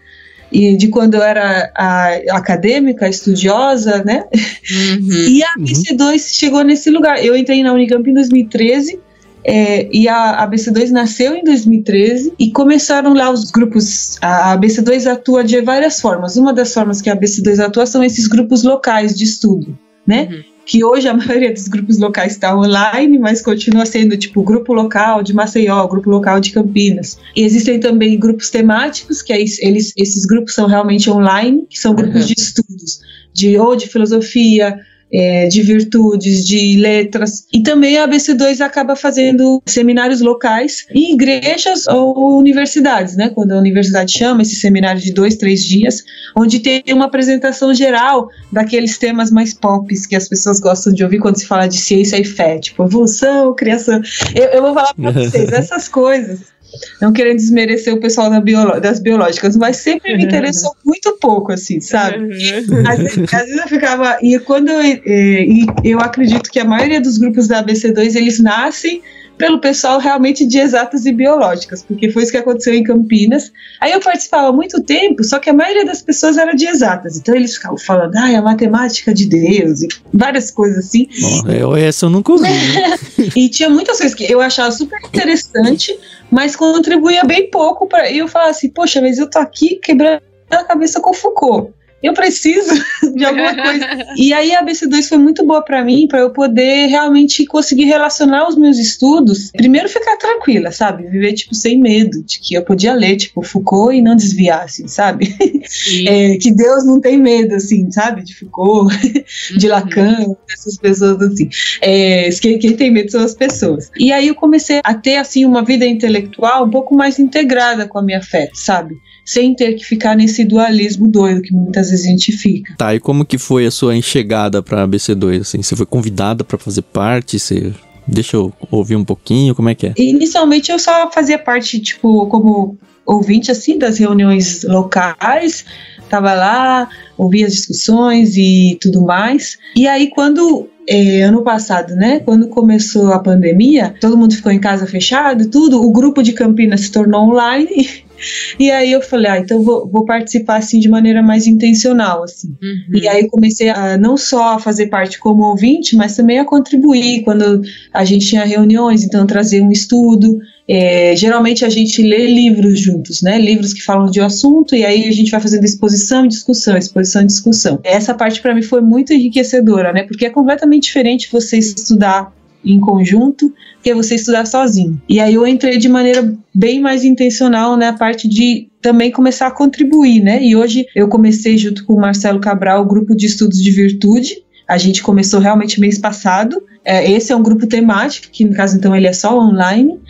e de quando eu era a, acadêmica, estudiosa, né? Uhum, e a BC2 uhum. chegou nesse lugar. Eu entrei na Unicamp em 2013 é, e a, a BC2 nasceu em 2013 e começaram lá os grupos. A, a BC2 atua de várias formas. Uma das formas que a BC2 atua são esses grupos locais de estudo, né? Uhum. Que hoje a maioria dos grupos locais está online, mas continua sendo tipo grupo local de Maceió, grupo local de Campinas. E existem também grupos temáticos, que é, eles, esses grupos são realmente online, que são grupos uhum. de estudos, de ou de filosofia, é, de virtudes, de letras. E também a ABC2 acaba fazendo seminários locais em igrejas ou universidades, né? Quando a universidade chama esse seminário de dois, três dias, onde tem uma apresentação geral daqueles temas mais pop que as pessoas gostam de ouvir quando se fala de ciência e fé, tipo evolução, criação. Eu, eu vou falar para vocês, essas coisas não querendo desmerecer o pessoal da biolo das biológicas, mas sempre me interessou muito pouco, assim, sabe? Uhum. Às, vezes, às vezes eu ficava. E quando eu, e, eu acredito que a maioria dos grupos da ABC2 eles nascem pelo pessoal realmente de exatas e biológicas, porque foi isso que aconteceu em Campinas. Aí eu participava há muito tempo, só que a maioria das pessoas era de exatas, então eles ficavam falando, ah, a matemática de Deus, e várias coisas assim. Oh, eu, essa eu nunca ouvi. Né? e tinha muitas coisas que eu achava super interessante, mas contribuía bem pouco para eu falar assim, poxa, mas eu tô aqui quebrando a cabeça com Foucault eu preciso de alguma coisa. E aí a BC2 foi muito boa para mim, para eu poder realmente conseguir relacionar os meus estudos. Primeiro ficar tranquila, sabe? Viver tipo sem medo de que eu podia ler tipo Foucault e não desviar, assim, sabe? É, que Deus não tem medo, assim, sabe? De Foucault, de uhum. Lacan, dessas pessoas assim. É, quem, quem tem medo são as pessoas. E aí eu comecei a ter assim uma vida intelectual um pouco mais integrada com a minha fé, sabe? sem ter que ficar nesse dualismo doido que muitas vezes a gente fica. Tá, e como que foi a sua enxegada para BC2 assim? Você foi convidada para fazer parte, você Deixa eu ouvir um pouquinho, como é que é? Inicialmente eu só fazia parte, tipo, como ouvinte, assim, das reuniões locais, tava lá, ouvia as discussões e tudo mais. E aí, quando é, ano passado, né? Quando começou a pandemia, todo mundo ficou em casa fechado, tudo. O grupo de Campinas se tornou online E aí eu falei, ah, então vou, vou participar assim de maneira mais intencional, assim. Uhum. E aí comecei a não só a fazer parte como ouvinte, mas também a contribuir quando a gente tinha reuniões, então trazer um estudo. É, geralmente a gente lê livros juntos, né? Livros que falam de um assunto e aí a gente vai fazendo exposição e discussão, exposição e discussão. Essa parte para mim foi muito enriquecedora, né? Porque é completamente diferente você estudar em conjunto que você estudar sozinho. E aí eu entrei de maneira bem mais intencional na né, parte de também começar a contribuir, né? E hoje eu comecei junto com o Marcelo Cabral o grupo de estudos de virtude. A gente começou realmente mês passado. É, esse é um grupo temático, que no caso então ele é só online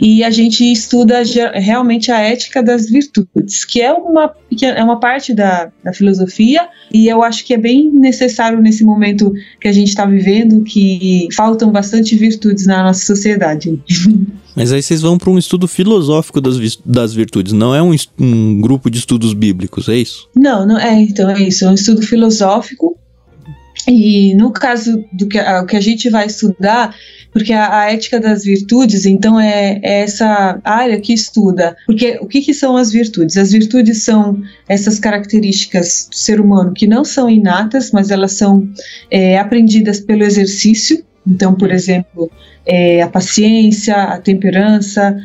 e a gente estuda realmente a ética das virtudes, que é uma, que é uma parte da, da filosofia, e eu acho que é bem necessário nesse momento que a gente está vivendo, que faltam bastante virtudes na nossa sociedade. Mas aí vocês vão para um estudo filosófico das, das virtudes, não é um, um grupo de estudos bíblicos, é isso? Não, não é, então é isso, é um estudo filosófico. E no caso do que, o que a gente vai estudar porque a, a ética das virtudes, então, é, é, essa área que estuda. Porque o que, que são as virtudes? As virtudes são essas características do ser humano que não são inatas, mas elas são é, aprendidas pelo exercício. Então, por exemplo, é, a paciência, a temperança,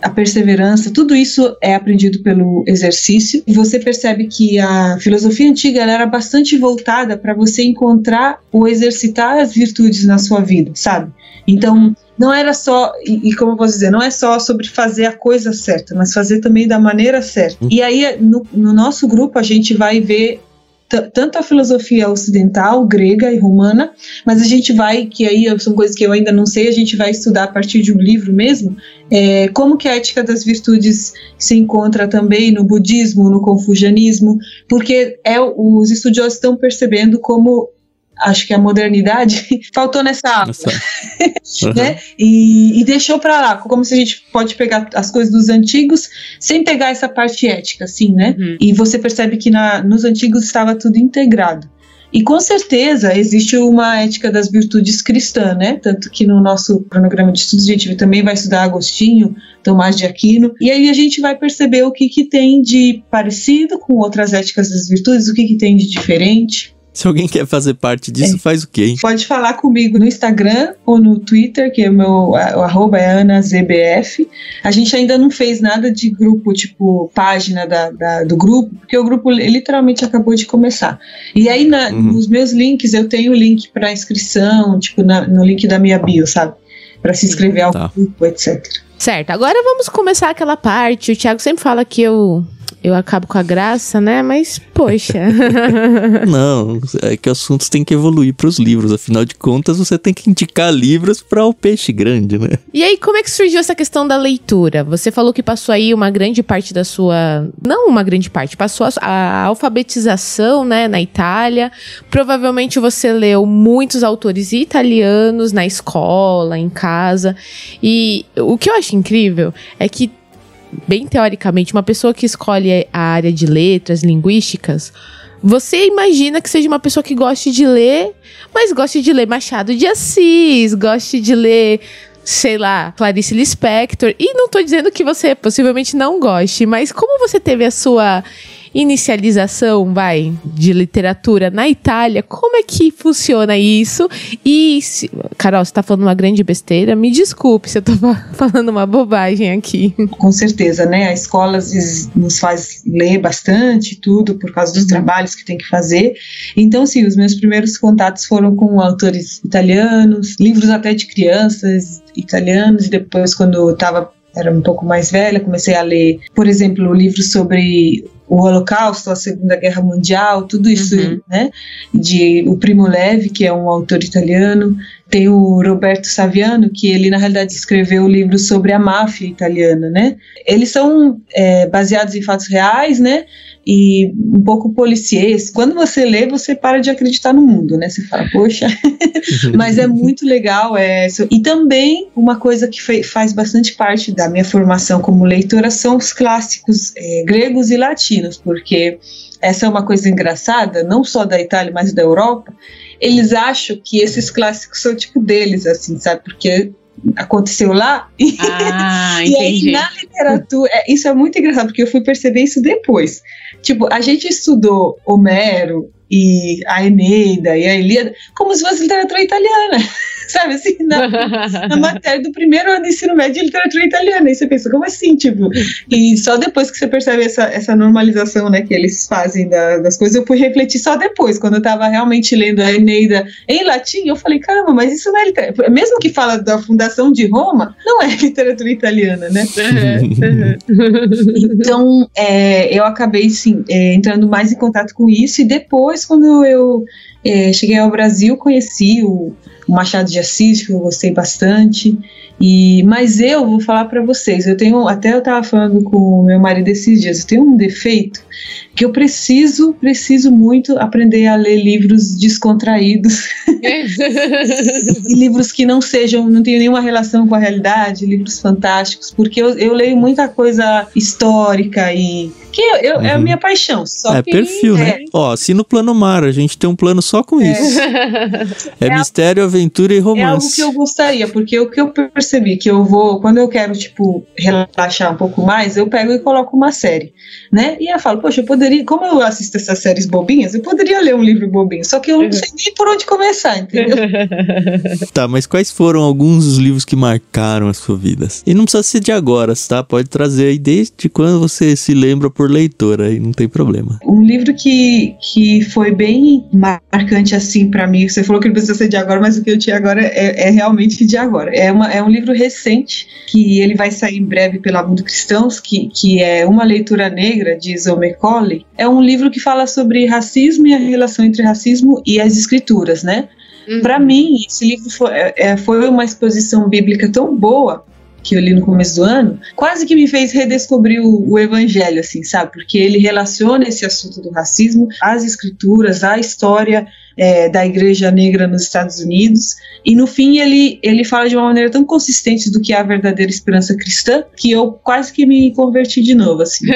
a perseverança, tudo isso é aprendido pelo exercício. E você percebe que a filosofia antiga era bastante voltada para você encontrar ou exercitar as virtudes na sua vida, sabe? Então, não era só, e, e, como eu posso dizer, não é só sobre fazer a coisa certa, mas fazer também da maneira certa. E aí, no, no nosso grupo, a gente vai ver tanto a filosofia ocidental, grega e romana, mas a gente vai, que aí são coisas que eu ainda não sei, a gente vai estudar a partir de um livro mesmo, é, como que a ética das virtudes se encontra também no budismo, no confucianismo, porque é, os estudiosos estão percebendo como acho que a modernidade faltou nessa aula, uhum. né? E, e deixou para lá, como se a gente pode pegar as coisas dos antigos sem pegar essa parte ética, assim, né? Uhum. E você percebe que na, nos antigos estava tudo integrado. E com certeza existe uma ética das virtudes cristã, né? Tanto que no nosso cronograma de estudos a gente também vai estudar Agostinho, Tomás de Aquino, e aí a gente vai perceber o que, que tem de parecido com outras éticas das virtudes, o que, que tem de diferente. Se alguém quer fazer parte disso, é. faz o quê? Hein? Pode falar comigo no Instagram ou no Twitter, que é o meu o arroba é AnaZBF. A gente ainda não fez nada de grupo, tipo, página da, da, do grupo, porque o grupo literalmente acabou de começar. E aí, na, uhum. nos meus links, eu tenho o link para inscrição, tipo, na, no link da minha bio, sabe? Para se inscrever ao tá. grupo, etc. Certo, agora vamos começar aquela parte. O Thiago sempre fala que eu eu acabo com a graça, né? Mas, poxa. Não, é que assuntos têm que evoluir para os livros. Afinal de contas, você tem que indicar livros para o peixe grande, né? E aí, como é que surgiu essa questão da leitura? Você falou que passou aí uma grande parte da sua. Não uma grande parte, passou a, a alfabetização, né, na Itália. Provavelmente você leu muitos autores italianos na escola, em casa. E o que eu acho incrível é que bem teoricamente, uma pessoa que escolhe a área de letras, linguísticas, você imagina que seja uma pessoa que goste de ler, mas goste de ler Machado de Assis, goste de ler, sei lá, Clarice Lispector. E não tô dizendo que você possivelmente não goste, mas como você teve a sua inicialização, vai, de literatura na Itália. Como é que funciona isso? E, se, Carol, você tá falando uma grande besteira? Me desculpe se eu tô falando uma bobagem aqui. Com certeza, né? A escola nos faz ler bastante tudo por causa dos trabalhos que tem que fazer. Então, sim, os meus primeiros contatos foram com autores italianos, livros até de crianças italianos, e depois, quando eu tava era um pouco mais velha, comecei a ler, por exemplo, livros sobre o Holocausto, a Segunda Guerra Mundial, tudo isso, uhum. né? De o Primo Levi, que é um autor italiano, tem o Roberto Saviano, que ele na realidade escreveu o livro sobre a máfia italiana, né? Eles são é, baseados em fatos reais, né? e um pouco policiês. Quando você lê, você para de acreditar no mundo, né? Você fala, poxa, mas é muito legal. É... E também uma coisa que faz bastante parte da minha formação como leitora são os clássicos é, gregos e latinos, porque essa é uma coisa engraçada, não só da Itália, mas da Europa. Eles acham que esses clássicos são tipo deles, assim, sabe? Porque aconteceu lá. Ah, e aí na literatura, é, isso é muito engraçado, porque eu fui perceber isso depois. Tipo, a gente estudou Homero e a Eneida e a Ilíada como se fosse literatura italiana. sabe assim, na, na, matéria do primeiro ano de ensino médio de literatura italiana. E você pensa, como assim, tipo? E só depois que você percebe essa, essa normalização, né, que eles fazem da, das coisas, eu fui refletir só depois, quando eu tava realmente lendo a Eneida em latim, eu falei, caramba, mas isso não é literatura. Mesmo que fala da fundação de Roma, não é literatura italiana, né? então, é, eu acabei, sim, é, entrando mais em contato com isso, e depois, quando eu é, cheguei ao Brasil, conheci o o Machado de Assis, que eu gostei bastante. E, mas eu vou falar para vocês, eu tenho, até eu estava falando com meu marido esses dias, eu tenho um defeito que eu preciso, preciso muito aprender a ler livros descontraídos. livros que não sejam, não tenham nenhuma relação com a realidade, livros fantásticos, porque eu, eu leio muita coisa histórica e que eu, eu uhum. é a uhum. minha paixão. Só é que, perfil, né? é. né? Ó, assim no plano mar, a gente tem um plano só com é. isso. É, é mistério, aventura e romance. É algo que eu gostaria, porque o que eu percebi que eu vou, quando eu quero, tipo, relaxar um pouco mais, eu pego e coloco uma série, né? E eu falo, poxa, eu poderia, como eu assisto essas séries bobinhas, eu poderia ler um livro bobinho, só que eu não sei nem por onde começar, entendeu? tá, mas quais foram alguns dos livros que marcaram as suas vidas? E não precisa ser de agora, tá? Pode trazer aí desde quando você se lembra por leitora, aí não tem problema. Um livro que, que foi bem marcante assim para mim, você falou que não precisa ser de agora, mas o que eu tinha agora é, é realmente de agora. É, uma, é um livro recente, que ele vai sair em breve pela Mundo Cristãos, que, que é Uma Leitura Negra, de Macaulay. É um livro que fala sobre racismo e a relação entre racismo e as escrituras, né? Uhum. Para mim, esse livro foi, é, é, foi uma exposição bíblica tão boa que eu li no começo do ano, quase que me fez redescobrir o, o, evangelho, assim, sabe? Porque ele relaciona esse assunto do racismo às escrituras, à história é, da igreja negra nos Estados Unidos. E no fim ele, ele fala de uma maneira tão consistente do que é a verdadeira esperança cristã que eu quase que me converti de novo, assim.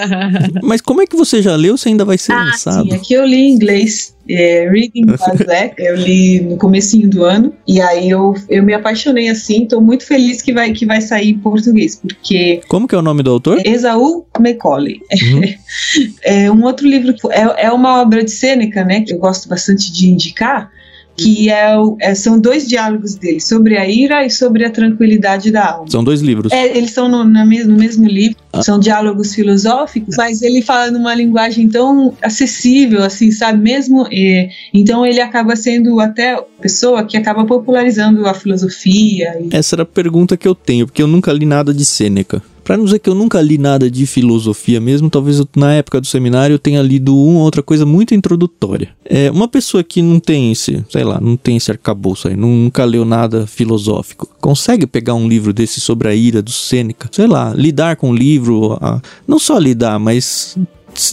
Mas como é que você já leu se ainda vai ser ah, lançado? Sim, aqui eu li em inglês. É, Reading Black, eu li no comecinho do ano e aí eu, eu me apaixonei assim, tô muito feliz que vai, que vai sair em português, porque... Como que é o nome do autor? Esaú Macaulay. Uhum. É um outro livro, é, é uma obra de Sêneca, né, que eu gosto bastante de indicar, que é, é, são dois diálogos dele, sobre a ira e sobre a tranquilidade da alma. São dois livros. É, eles são no, no, mesmo, no mesmo livro, ah. são diálogos filosóficos, mas ele fala numa linguagem tão acessível, assim, sabe? Mesmo. É, então ele acaba sendo até pessoa que acaba popularizando a filosofia. E... Essa era a pergunta que eu tenho, porque eu nunca li nada de Sêneca. Para não dizer que eu nunca li nada de filosofia mesmo, talvez eu, na época do seminário eu tenha lido uma ou outra coisa muito introdutória. É, uma pessoa que não tem esse, sei lá, não tem esse arcabouço aí, nunca leu nada filosófico, consegue pegar um livro desse sobre a ira do Sêneca, sei lá, lidar com o livro, a, não só lidar, mas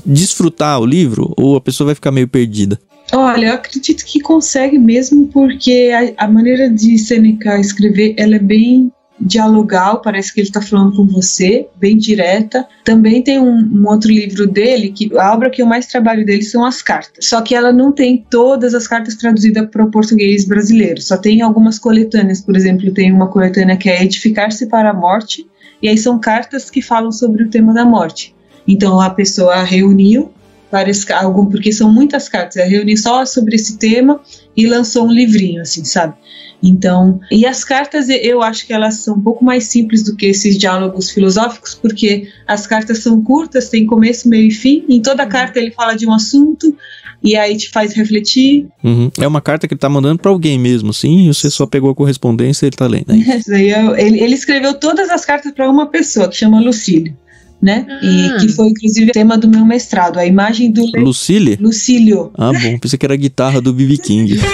desfrutar o livro, ou a pessoa vai ficar meio perdida? Olha, eu acredito que consegue mesmo, porque a, a maneira de Sêneca escrever, ela é bem dialogal, parece que ele está falando com você, bem direta. Também tem um, um, outro livro dele, que a obra que eu mais trabalho dele são as cartas. Só que ela não tem todas as cartas traduzidas para o português brasileiro, só tem algumas coletâneas. Por exemplo, tem uma coletânea que é Edificar-se para a Morte, e aí são cartas que falam sobre o tema da morte. Então a pessoa reuniu várias algum porque são muitas cartas, ela reuniu só sobre esse tema e lançou um livrinho assim, sabe? Então, e as cartas eu acho que elas são um pouco mais simples do que esses diálogos filosóficos, porque as cartas são curtas, tem começo, meio e fim. Em toda uhum. carta ele fala de um assunto e aí te faz refletir. Uhum. É uma carta que ele tá mandando para alguém mesmo, sim, e você só pegou a correspondência e ele tá lendo. Né? ele, ele escreveu todas as cartas para uma pessoa que chama Lucílio. Né? Ah. E que foi inclusive o tema do meu mestrado, a imagem do Lucílio. Lucílio. Ah, bom, pensei que era a guitarra do B.B. King.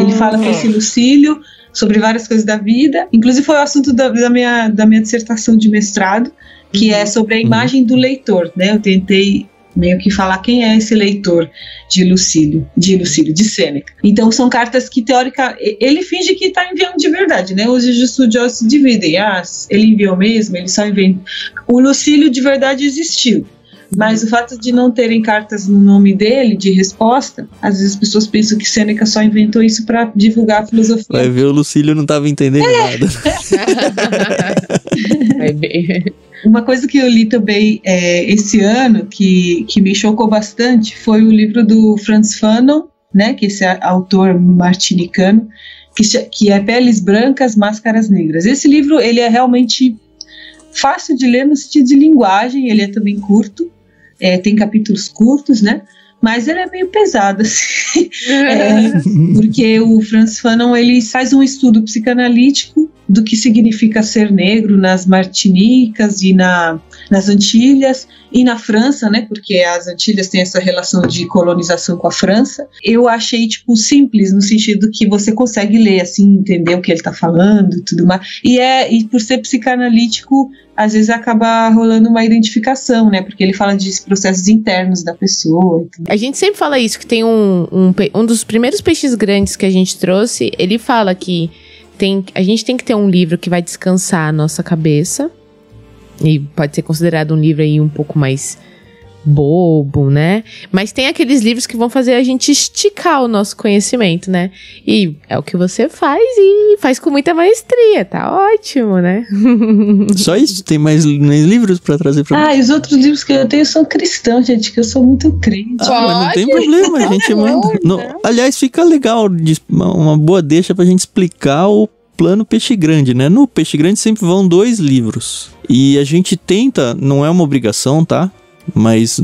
Ele fala com esse Lucílio sobre várias coisas da vida. Inclusive foi o assunto da, da minha, da minha dissertação de mestrado, que é sobre a imagem do leitor, né? Eu tentei meio que falar quem é esse leitor de Lucílio, de Lucílio, de Sêneca. Então são cartas que teórica ele finge que está enviando de verdade, né? Os estudiosos se dividem, ah, ele enviou mesmo, ele só enviou. O Lucílio de verdade existiu. Mas o fato de não terem cartas no nome dele, de resposta, às vezes as pessoas pensam que Sêneca só inventou isso para divulgar a filosofia. Vai ver, o Lucílio não estava entendendo é. nada. Vai ver. Uma coisa que eu li também é, esse ano, que, que me chocou bastante, foi o livro do Franz Fanon, né, que esse autor martinicano, que, que é Peles Brancas, Máscaras Negras. Esse livro, ele é realmente fácil de ler no sentido de linguagem, ele é também curto, é, tem capítulos curtos, né? Mas ele é meio pesado, assim, é, porque o Franz Fanon ele faz um estudo psicanalítico do que significa ser negro nas Martinicas e na, nas Antilhas e na França, né? Porque as Antilhas têm essa relação de colonização com a França. Eu achei tipo simples no sentido que você consegue ler assim, entender o que ele está falando, tudo mais. E é e por ser psicanalítico, às vezes acaba rolando uma identificação, né? Porque ele fala de processos internos da pessoa. A gente sempre fala isso que tem um, um um dos primeiros peixes grandes que a gente trouxe. Ele fala que tem, a gente tem que ter um livro que vai descansar a nossa cabeça. E pode ser considerado um livro aí um pouco mais bobo, né? Mas tem aqueles livros que vão fazer a gente esticar o nosso conhecimento, né? E é o que você faz e faz com muita maestria, tá ótimo, né? Só isso? Tem mais, mais livros para trazer pra Ah, os outros livros que eu tenho são cristãos, gente, que eu sou muito crente. Ah, mas não tem problema, a gente manda. No, aliás, fica legal, uma boa deixa pra gente explicar o plano Peixe Grande, né? No Peixe Grande sempre vão dois livros. E a gente tenta, não é uma obrigação, tá? Mas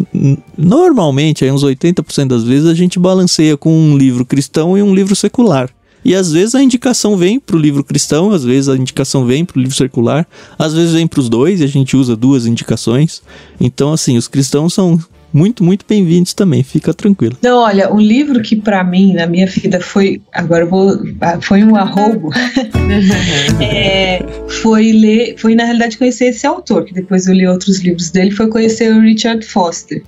normalmente, aí uns 80% das vezes, a gente balanceia com um livro cristão e um livro secular. E às vezes a indicação vem pro livro cristão, às vezes a indicação vem pro livro circular, às vezes vem pros dois e a gente usa duas indicações. Então, assim, os cristãos são muito, muito bem-vindos também, fica tranquilo. Não, olha, um livro que para mim, na minha vida, foi. Agora eu vou. Ah, foi um arrobo. é, foi ler. Foi, na realidade, conhecer esse autor, que depois eu li outros livros dele, foi conhecer o Richard Foster.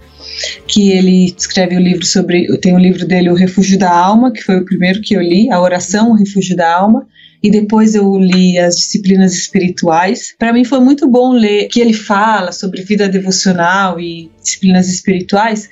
Que ele escreve o um livro sobre. Tem o um livro dele, O Refúgio da Alma, que foi o primeiro que eu li, A Oração, O Refúgio da Alma e depois eu li as disciplinas espirituais. Para mim foi muito bom ler que ele fala sobre vida devocional e disciplinas espirituais,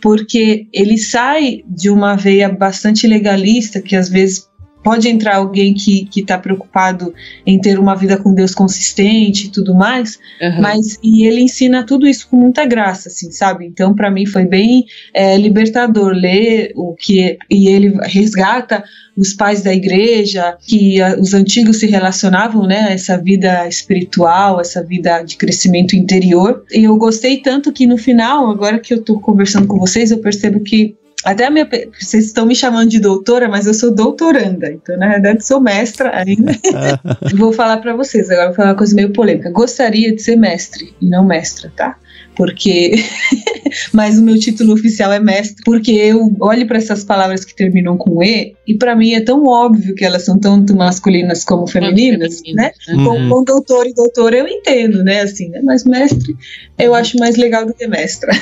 porque ele sai de uma veia bastante legalista que às vezes pode entrar alguém que está preocupado em ter uma vida com Deus consistente e tudo mais, uhum. mas e ele ensina tudo isso com muita graça, assim, sabe? Então, para mim foi bem é, libertador ler o que e ele resgata os pais da igreja, que a, os antigos se relacionavam, né, essa vida espiritual, essa vida de crescimento interior. E eu gostei tanto que no final, agora que eu estou conversando com vocês, eu percebo que até a minha. Vocês estão me chamando de doutora, mas eu sou doutoranda. Então, na verdade, sou mestra ainda. vou falar para vocês, agora vou falar uma coisa meio polêmica. Gostaria de ser mestre e não mestra, tá? Porque mas o meu título oficial é mestre, porque eu olho para essas palavras que terminam com e e para mim é tão óbvio que elas são tanto masculinas como femininas, né? Uhum. Com, com, doutor e doutora eu entendo, né, assim, né? Mas mestre eu acho mais legal do que mestra.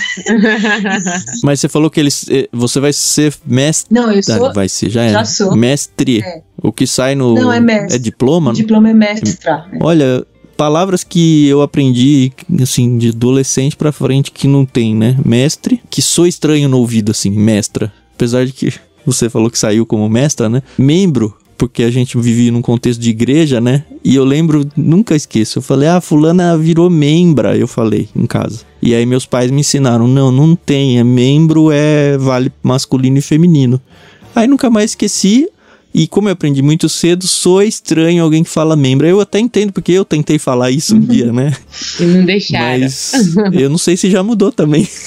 mas você falou que eles eh, você vai ser mestre? Não, eu sou. vai ser, já, já sou. Mestre. É. O que sai no Não, é mestre. É diploma? O diploma é mestra. Olha, palavras que eu aprendi, assim, de adolescente pra frente que não tem, né? Mestre, que sou estranho no ouvido, assim, mestra. Apesar de que você falou que saiu como mestra, né? Membro, porque a gente vivia num contexto de igreja, né? E eu lembro, nunca esqueço, eu falei, ah, fulana virou membra, eu falei em casa. E aí meus pais me ensinaram, não, não tem, é membro é vale masculino e feminino. Aí nunca mais esqueci, e como eu aprendi muito cedo, sou estranho alguém que fala membro. Eu até entendo, porque eu tentei falar isso um dia, né? E não deixaram. Mas eu não sei se já mudou também.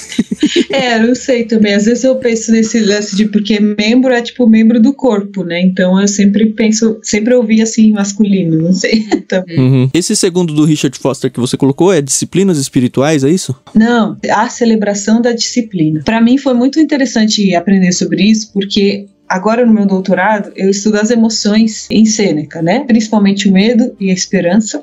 É, eu não sei também. Às vezes eu penso nesse lance de porque membro é tipo membro do corpo, né? Então eu sempre penso, sempre ouvi assim masculino, não sei também. Uhum. Esse segundo do Richard Foster que você colocou é disciplinas espirituais, é isso? Não, a celebração da disciplina. Para mim foi muito interessante aprender sobre isso, porque Agora, no meu doutorado, eu estudo as emoções em Sêneca, né? Principalmente o medo e a esperança.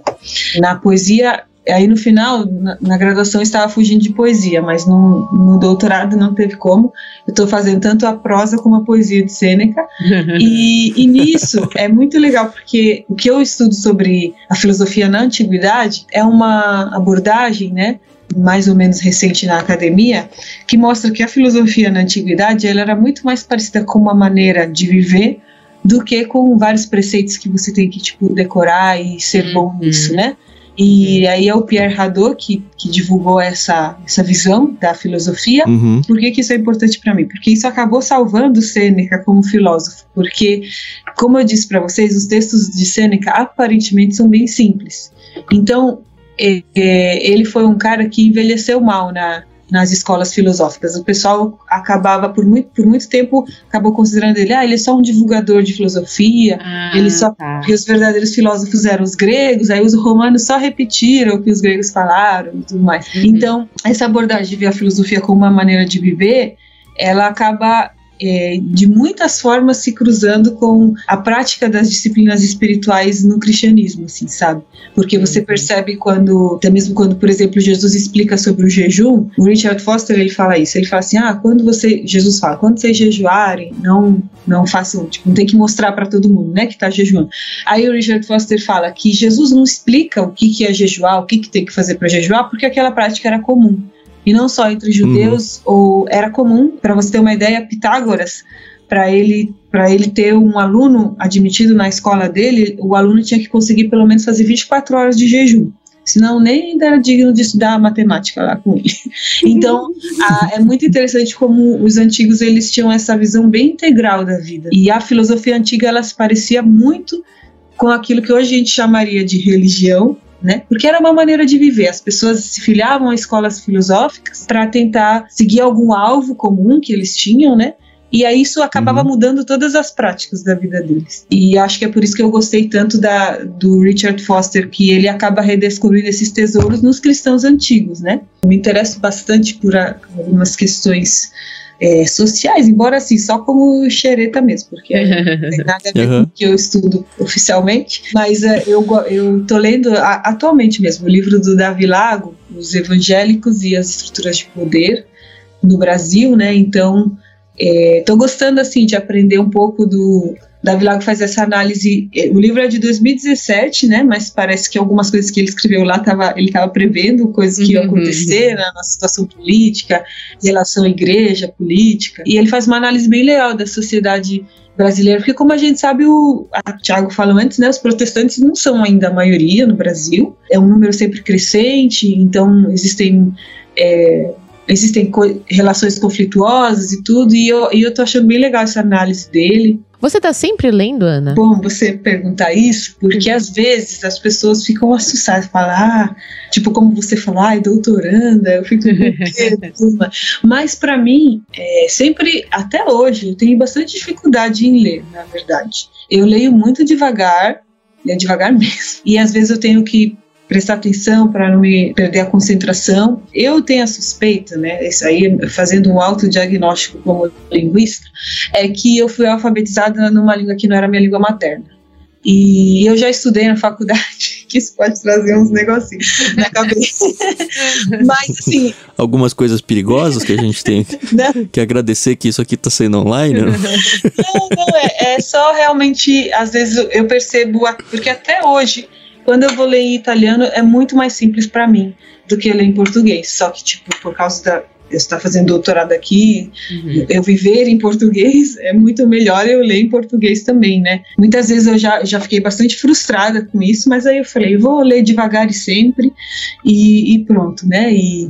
Na poesia, aí no final, na, na graduação, eu estava fugindo de poesia, mas no, no doutorado não teve como. Eu estou fazendo tanto a prosa como a poesia de Sêneca. e, e nisso é muito legal, porque o que eu estudo sobre a filosofia na antiguidade é uma abordagem, né? Mais ou menos recente na academia, que mostra que a filosofia na antiguidade ela era muito mais parecida com uma maneira de viver do que com vários preceitos que você tem que tipo decorar e ser bom uhum. nisso, né? E aí é o Pierre Hadot que, que divulgou essa, essa visão da filosofia. Uhum. Por que, que isso é importante para mim? Porque isso acabou salvando Sêneca como filósofo. Porque, como eu disse para vocês, os textos de Sêneca aparentemente são bem simples. Então, ele foi um cara que envelheceu mal na, nas escolas filosóficas. O pessoal acabava por muito, por muito tempo acabou considerando ele, ah, ele é só um divulgador de filosofia, ah, ele só tá. e os verdadeiros filósofos eram os gregos, aí os romanos só repetiram o que os gregos falaram e tudo mais. Uhum. Então, essa abordagem de ver a filosofia como uma maneira de viver, ela acaba é, de muitas formas se cruzando com a prática das disciplinas espirituais no cristianismo, assim, sabe? Porque você uhum. percebe quando, até mesmo quando, por exemplo, Jesus explica sobre o jejum, o Richard Foster ele fala isso, ele fala assim, ah, quando você, Jesus fala, quando vocês jejuarem, não, não façam, tipo, não tem que mostrar para todo mundo, né, que tá jejuando. Aí o Richard Foster fala que Jesus não explica o que que é jejuar, o que que tem que fazer para jejuar, porque aquela prática era comum e não só entre judeus, uhum. ou era comum, para você ter uma ideia, Pitágoras, para ele para ele ter um aluno admitido na escola dele, o aluno tinha que conseguir pelo menos fazer 24 horas de jejum. Senão nem era digno de estudar matemática lá com ele. Então, a, é muito interessante como os antigos eles tinham essa visão bem integral da vida. E a filosofia antiga ela se parecia muito com aquilo que hoje a gente chamaria de religião, né? Porque era uma maneira de viver. As pessoas se filiavam a escolas filosóficas para tentar seguir algum alvo comum que eles tinham, né? E aí isso acabava uhum. mudando todas as práticas da vida deles. E acho que é por isso que eu gostei tanto da, do Richard Foster, que ele acaba redescobrindo esses tesouros nos cristãos antigos, né? Eu me interesso bastante por algumas questões é, sociais, embora assim, só como xereta mesmo, porque não tem nada a ver uhum. com o que eu estudo oficialmente. Mas é, eu, eu tô lendo a, atualmente mesmo o livro do Davi Lago, Os Evangélicos e as Estruturas de Poder no Brasil, né? Então, estou é, gostando assim de aprender um pouco do Davi Lago faz essa análise. É, o livro é de 2017, né? Mas parece que algumas coisas que ele escreveu lá tava, ele estava prevendo coisas que iam uhum. acontecer né, na situação política, relação igreja, política. E ele faz uma análise bem legal da sociedade brasileira, porque como a gente sabe, o a Tiago falou antes, né? Os protestantes não são ainda a maioria no Brasil. É um número sempre crescente, então existem é, existem co relações conflituosas e tudo, e eu, e eu tô achando bem legal essa análise dele. Você tá sempre lendo, Ana? Bom, você perguntar isso, porque às vezes as pessoas ficam assustadas, falam, ah, tipo, como você falou, ai, doutoranda, eu fico Mas para mim, é, sempre, até hoje, eu tenho bastante dificuldade em ler, na verdade. Eu leio muito devagar, é devagar mesmo. E às vezes eu tenho que prestar atenção para não me perder a concentração. Eu tenho a suspeita, né, isso aí fazendo um autodiagnóstico como linguista, é que eu fui alfabetizada numa língua que não era minha língua materna. E eu já estudei na faculdade, que isso pode trazer uns negocinhos na cabeça. Mas, assim. Algumas coisas perigosas que a gente tem não. que agradecer que isso aqui está sendo online. Não, não, não é, é só realmente, às vezes eu percebo, porque até hoje quando eu vou ler em italiano é muito mais simples para mim do que ler em português. Só que, tipo, por causa da. Eu estar fazendo doutorado aqui, uhum. eu viver em português é muito melhor eu ler em português também, né? Muitas vezes eu já, já fiquei bastante frustrada com isso, mas aí eu falei, vou ler devagar e sempre e, e pronto, né? E,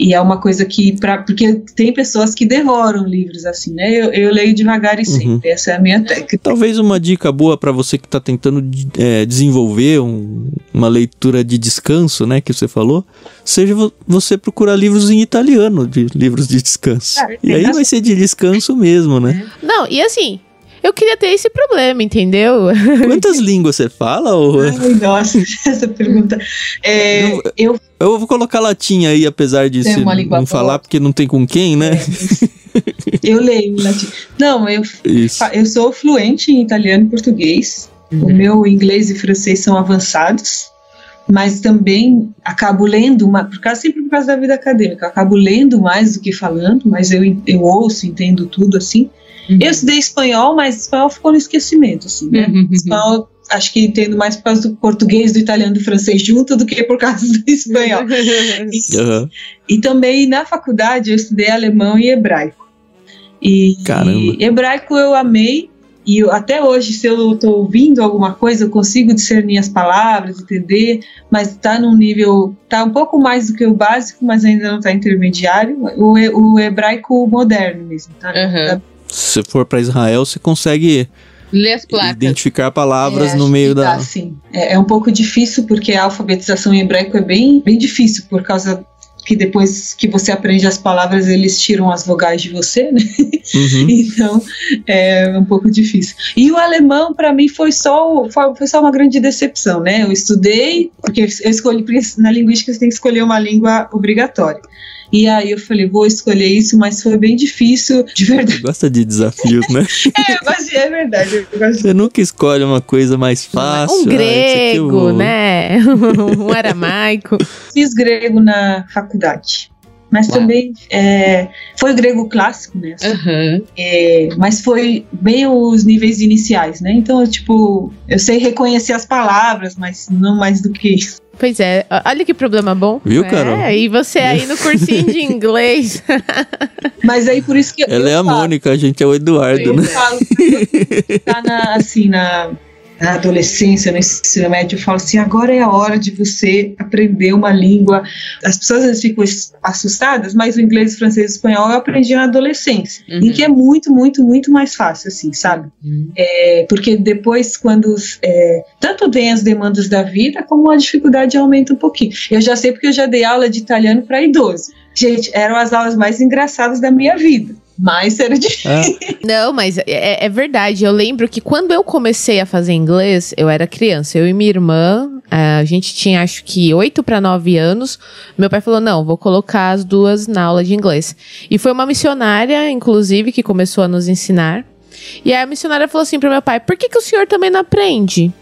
e é uma coisa que, pra, porque tem pessoas que devoram livros assim, né? Eu, eu leio devagar e uhum. sempre, uhum. essa é a minha técnica. Talvez uma dica boa para você que está tentando é, desenvolver um, uma leitura de descanso, né? Que você falou, seja você procurar livros em italiano, de livros de descanso. Ah, e aí vai ser de descanso mesmo, né? Não, e assim, eu queria ter esse problema, entendeu? Quantas línguas você fala? Ou... Ai, nossa, essa pergunta. É, eu, eu, eu vou colocar latim aí, apesar de se não falar, porque não tem com quem, né? É, eu leio latim. Não, eu, eu sou fluente em italiano e português. Uhum. O meu inglês e francês são avançados mas também acabo lendo, uma, por causa, sempre por causa da vida acadêmica, acabo lendo mais do que falando, mas eu, eu ouço, entendo tudo assim. Uhum. Eu estudei espanhol, mas espanhol ficou no esquecimento, assim, né? Uhum. Espanhol acho que entendo mais por causa do português, do italiano, do francês junto do que por causa do espanhol. e, uhum. e também na faculdade eu estudei alemão e hebraico. E, Caramba. e hebraico eu amei, e eu, até hoje, se eu estou ouvindo alguma coisa, eu consigo discernir as palavras, entender, mas está num nível, está um pouco mais do que o básico, mas ainda não está intermediário. O, o hebraico moderno mesmo, tá? Uhum. Se for para Israel, você consegue ler as placas. Identificar palavras é, no meio da. Sim. É, é, um pouco difícil porque a alfabetização em hebraico é bem, bem difícil por causa que depois que você aprende as palavras eles tiram as vogais de você, né? Uhum. então é um pouco difícil. E o alemão para mim foi só foi só uma grande decepção, né? Eu estudei porque eu escolhi na linguística você tem que escolher uma língua obrigatória. E aí eu falei, vou escolher isso, mas foi bem difícil, de verdade. Você gosta de desafios, né? é, mas é verdade. Você nunca escolhe uma coisa mais fácil. Um ah, grego, ah, né? um aramaico. Fiz grego na faculdade mas Uau. também é, foi grego clássico, né? Uhum. É, mas foi bem os níveis iniciais, né? Então, tipo, eu sei reconhecer as palavras, mas não mais do que isso. Pois é, olha que problema bom. Viu, Carol? É, e você aí no cursinho de inglês. Mas aí por isso que. Ela é a falo, Mônica, a gente é o Eduardo, eu né? Falo, tá na, assim, na na adolescência, no ensino médio, eu falo assim: agora é a hora de você aprender uma língua. As pessoas às vezes ficam assustadas, mas o inglês, o francês e o espanhol eu aprendi na adolescência, uhum. em que é muito, muito, muito mais fácil, assim, sabe? Uhum. É, porque depois, quando é, tanto vem as demandas da vida, como a dificuldade aumenta um pouquinho. Eu já sei porque eu já dei aula de italiano para idoso. Gente, eram as aulas mais engraçadas da minha vida mais era difícil. É. Não, mas é, é, verdade. Eu lembro que quando eu comecei a fazer inglês, eu era criança. Eu e minha irmã, a gente tinha acho que 8 para 9 anos. Meu pai falou: não, vou colocar as duas na aula de inglês. E foi uma missionária, inclusive, que começou a nos ensinar. E aí a missionária falou assim pro meu pai: por que, que o senhor também não aprende?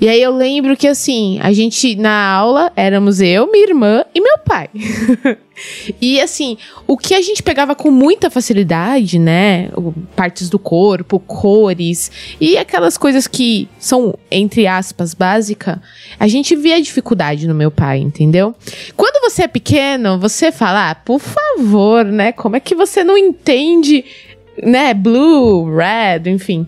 E aí eu lembro que assim, a gente na aula éramos eu, minha irmã e meu pai. e assim, o que a gente pegava com muita facilidade, né? Partes do corpo, cores e aquelas coisas que são, entre aspas, básica, a gente via dificuldade no meu pai, entendeu? Quando você é pequeno, você fala, ah, por favor, né? Como é que você não entende, né? Blue, red, enfim.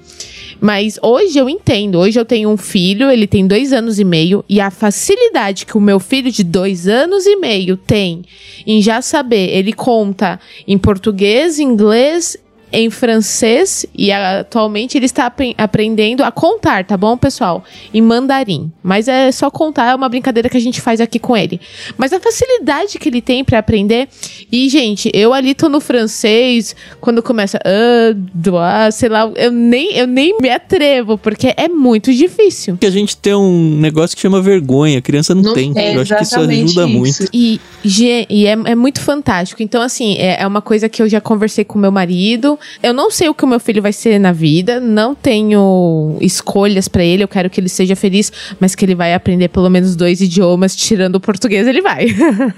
Mas hoje eu entendo. Hoje eu tenho um filho, ele tem dois anos e meio, e a facilidade que o meu filho de dois anos e meio tem em já saber, ele conta em português, inglês em francês e atualmente ele está ap aprendendo a contar, tá bom, pessoal? Em mandarim. Mas é só contar, é uma brincadeira que a gente faz aqui com ele. Mas a facilidade que ele tem para aprender. E, gente, eu ali tô no francês, quando começa, ah, sei lá, eu nem, eu nem me atrevo, porque é muito difícil. Que a gente tem um negócio que chama vergonha, a criança não, não tem. É eu acho que isso ajuda isso. muito. E, e é, é muito fantástico. Então, assim, é, é uma coisa que eu já conversei com meu marido eu não sei o que o meu filho vai ser na vida, não tenho escolhas para ele, eu quero que ele seja feliz, mas que ele vai aprender pelo menos dois idiomas, tirando o português, ele vai.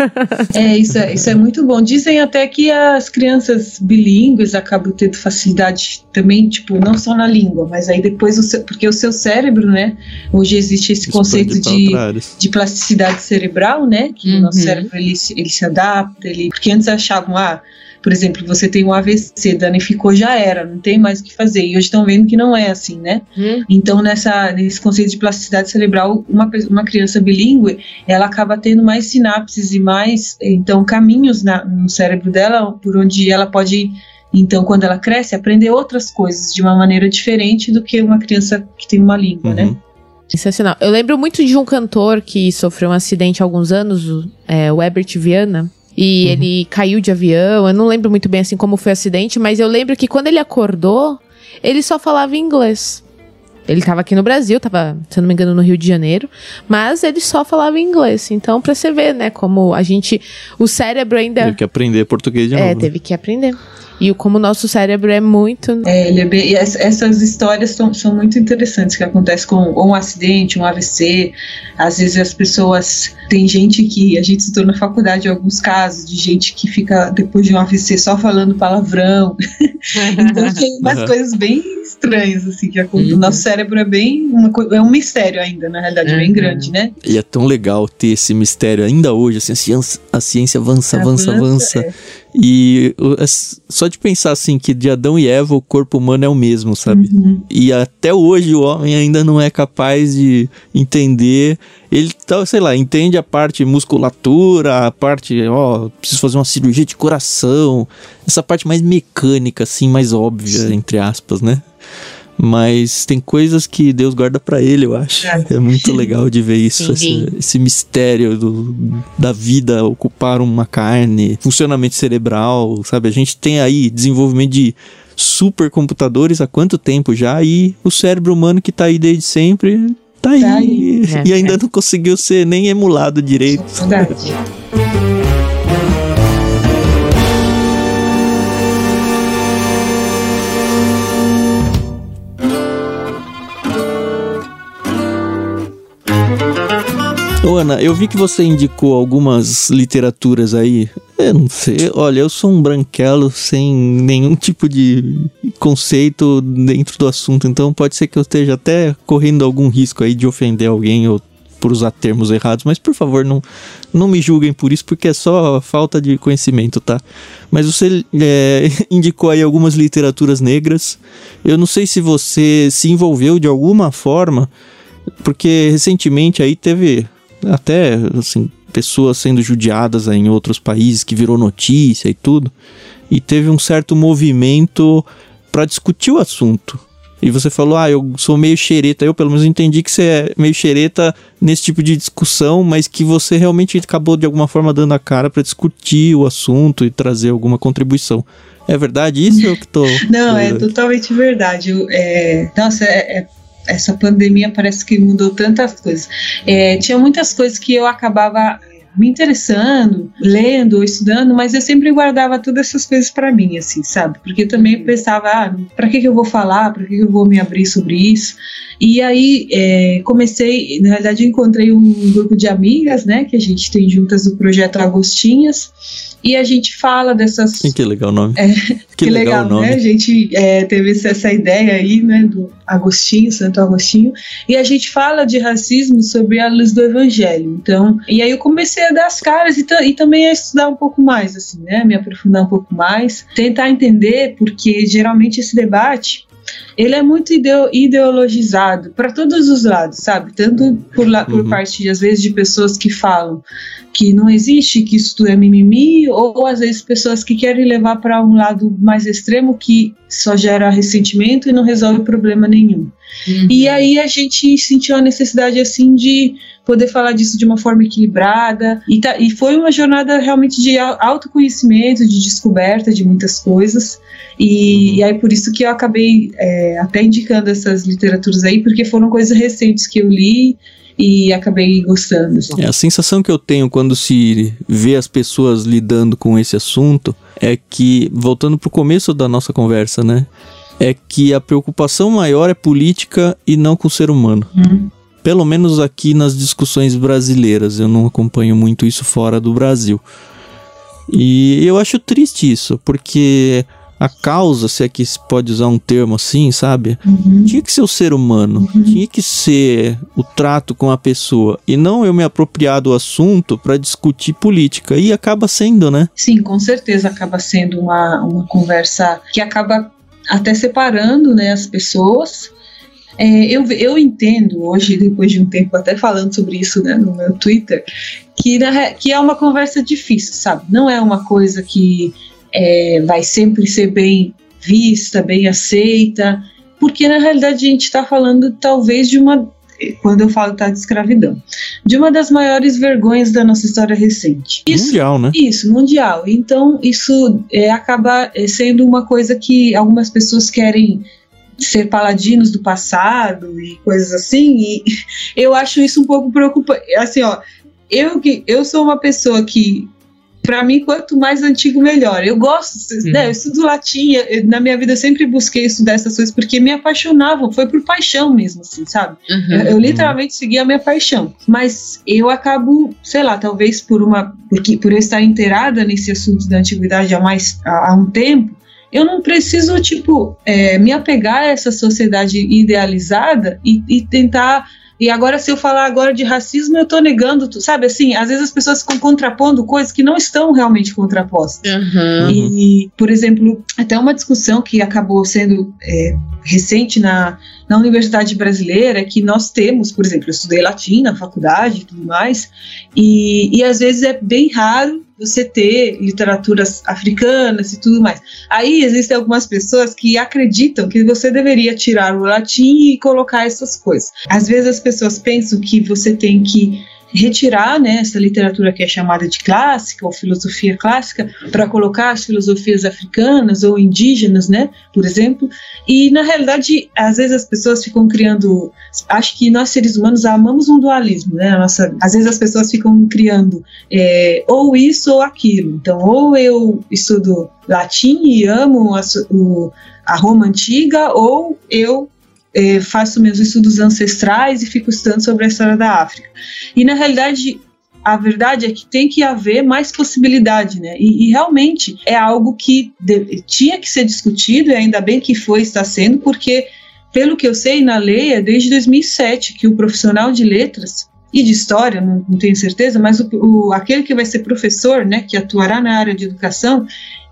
é, isso é, isso é muito bom. Dizem até que as crianças bilíngues acabam tendo facilidade também, tipo, não só na língua, mas aí depois, o seu, porque o seu cérebro, né, hoje existe esse conceito de, de plasticidade cerebral, né, que uhum. o nosso uhum. cérebro, ele, ele se adapta, ele, porque antes achavam, ah, por exemplo, você tem um AVC, danificou, já era, não tem mais o que fazer. E hoje estão vendo que não é assim, né? Hum. Então, nessa, nesse conceito de plasticidade cerebral, uma, uma criança bilíngue, ela acaba tendo mais sinapses e mais, então, caminhos na, no cérebro dela por onde ela pode então, quando ela cresce, aprender outras coisas de uma maneira diferente do que uma criança que tem uma língua, né? uhum. né? Sensacional. Eu lembro muito de um cantor que sofreu um acidente há alguns anos, é, o Herbert Viana. E uhum. ele caiu de avião. Eu não lembro muito bem assim como foi o acidente, mas eu lembro que quando ele acordou, ele só falava inglês. Ele estava aqui no Brasil, estava, se eu não me engano, no Rio de Janeiro, mas ele só falava inglês. Então, para você ver, né, como a gente, o cérebro ainda teve que aprender português de é, novo. É, teve que aprender. E como o nosso cérebro é muito. É, ele é bem, e essas histórias são, são muito interessantes que acontecem com um acidente, um AVC. Às vezes as pessoas. Tem gente que. A gente estudou na faculdade alguns casos de gente que fica depois de um AVC só falando palavrão. então tem umas uhum. coisas bem estranhas, assim, que acontecem. Uhum. O nosso cérebro é bem. Uma, é um mistério ainda, na realidade, uhum. bem grande, né? E é tão legal ter esse mistério ainda hoje, assim, a ciência, a ciência avança, avança, avança. avança. É. E só de pensar assim que de Adão e Eva o corpo humano é o mesmo, sabe? Uhum. E até hoje o homem ainda não é capaz de entender. Ele tá, sei lá, entende a parte musculatura, a parte, ó, preciso fazer uma cirurgia de coração, essa parte mais mecânica, assim, mais óbvia, Sim. entre aspas, né? Mas tem coisas que Deus guarda para ele, eu acho. É, muito legal de ver isso, esse, esse, mistério do, da vida ocupar uma carne, funcionamento cerebral, sabe? A gente tem aí desenvolvimento de supercomputadores há quanto tempo já e o cérebro humano que tá aí desde sempre tá aí, tá aí. e ainda é. não conseguiu ser nem emulado direito. É verdade. Ô Ana, eu vi que você indicou algumas literaturas aí. Eu não sei, olha, eu sou um branquelo sem nenhum tipo de conceito dentro do assunto, então pode ser que eu esteja até correndo algum risco aí de ofender alguém ou por usar termos errados, mas por favor, não, não me julguem por isso, porque é só falta de conhecimento, tá? Mas você é, indicou aí algumas literaturas negras. Eu não sei se você se envolveu de alguma forma, porque recentemente aí teve até assim, pessoas sendo judiadas em outros países que virou notícia e tudo. E teve um certo movimento para discutir o assunto. E você falou, ah, eu sou meio xereta. Eu, pelo menos, entendi que você é meio xereta nesse tipo de discussão, mas que você realmente acabou, de alguma forma, dando a cara para discutir o assunto e trazer alguma contribuição. É verdade isso ou eu que tô. Não, é totalmente verdade. É, nossa, é, é, essa pandemia parece que mudou tantas coisas. É, tinha muitas coisas que eu acabava me interessando, lendo ou estudando, mas eu sempre guardava todas essas coisas para mim, assim, sabe? Porque eu também pensava, ah, para que, que eu vou falar, para que, que eu vou me abrir sobre isso? E aí é, comecei, na verdade, encontrei um grupo de amigas, né, que a gente tem juntas do projeto Agostinhas, e a gente fala dessas. Que legal o nome. É, que, que, legal, legal né? A gente é, teve essa ideia aí, né, do Agostinho, Santo Agostinho, e a gente fala de racismo sobre a luz do Evangelho. Então, e aí eu comecei a dar as caras e, e também a estudar um pouco mais, assim, né, me aprofundar um pouco mais, tentar entender, porque geralmente esse debate ele é muito ideologizado para todos os lados, sabe? Tanto por, lá, por uhum. parte, às vezes, de pessoas que falam que não existe, que isso é mimimi, ou, ou às vezes pessoas que querem levar para um lado mais extremo que só gera ressentimento e não resolve problema nenhum. Uhum. E aí a gente sentiu a necessidade assim de poder falar disso de uma forma equilibrada e, tá, e foi uma jornada realmente de autoconhecimento, de descoberta de muitas coisas e, uhum. e aí por isso que eu acabei é, até indicando essas literaturas aí porque foram coisas recentes que eu li e acabei gostando. É, a sensação que eu tenho quando se vê as pessoas lidando com esse assunto é que, voltando para o começo da nossa conversa, né? É que a preocupação maior é política e não com o ser humano. Uhum. Pelo menos aqui nas discussões brasileiras. Eu não acompanho muito isso fora do Brasil. E eu acho triste isso, porque a causa, se é que se pode usar um termo assim, sabe? Uhum. Tinha que ser o ser humano, uhum. tinha que ser o trato com a pessoa e não eu me apropriar do assunto para discutir política. E acaba sendo, né? Sim, com certeza acaba sendo uma, uma conversa que acaba até separando né, as pessoas. É, eu, eu entendo hoje, depois de um tempo até falando sobre isso né, no meu Twitter, que, na, que é uma conversa difícil, sabe? Não é uma coisa que é, vai sempre ser bem vista, bem aceita, porque na realidade a gente está falando talvez de uma, quando eu falo tá de escravidão, de uma das maiores vergonhas da nossa história recente. Isso, mundial, né? Isso, mundial. Então isso é, acaba é, sendo uma coisa que algumas pessoas querem ser paladinos do passado e coisas assim, e eu acho isso um pouco preocupante. Assim, ó, eu que eu sou uma pessoa que para mim, quanto mais antigo, melhor. Eu gosto, uhum. né, eu estudo latim, eu, na minha vida eu sempre busquei estudar essas coisas porque me apaixonavam, foi por paixão mesmo, assim, sabe? Uhum. Eu, eu, literalmente segui a minha paixão. Mas eu acabo, sei lá, talvez por uma. Porque, por eu estar inteirada nesse assunto da antiguidade há, mais, há, há um tempo, eu não preciso, tipo, é, me apegar a essa sociedade idealizada e, e tentar e agora, se eu falar agora de racismo, eu estou negando, sabe? Assim, às vezes as pessoas ficam contrapondo coisas que não estão realmente contrapostas. Uhum. E, por exemplo, até uma discussão que acabou sendo é, recente na, na Universidade Brasileira, que nós temos, por exemplo, eu estudei latim na faculdade e tudo mais, e, e às vezes é bem raro você ter literaturas africanas e tudo mais. Aí existem algumas pessoas que acreditam que você deveria tirar o latim e colocar essas coisas. Às vezes as pessoas pensam que você tem que retirar né, essa literatura que é chamada de clássica ou filosofia clássica para colocar as filosofias africanas ou indígenas, né, por exemplo. E na realidade, às vezes as pessoas ficam criando, acho que nós seres humanos amamos um dualismo, né? Nossa, às vezes as pessoas ficam criando é, ou isso ou aquilo. Então, ou eu estudo latim e amo a, o, a Roma antiga, ou eu é, faço meus estudos ancestrais e fico estudando sobre a história da África. E na realidade, a verdade é que tem que haver mais possibilidade, né? E, e realmente é algo que de, tinha que ser discutido, e ainda bem que foi, está sendo, porque, pelo que eu sei, na lei é desde 2007 que o profissional de letras e de história, não, não tenho certeza, mas o, o, aquele que vai ser professor, né, que atuará na área de educação,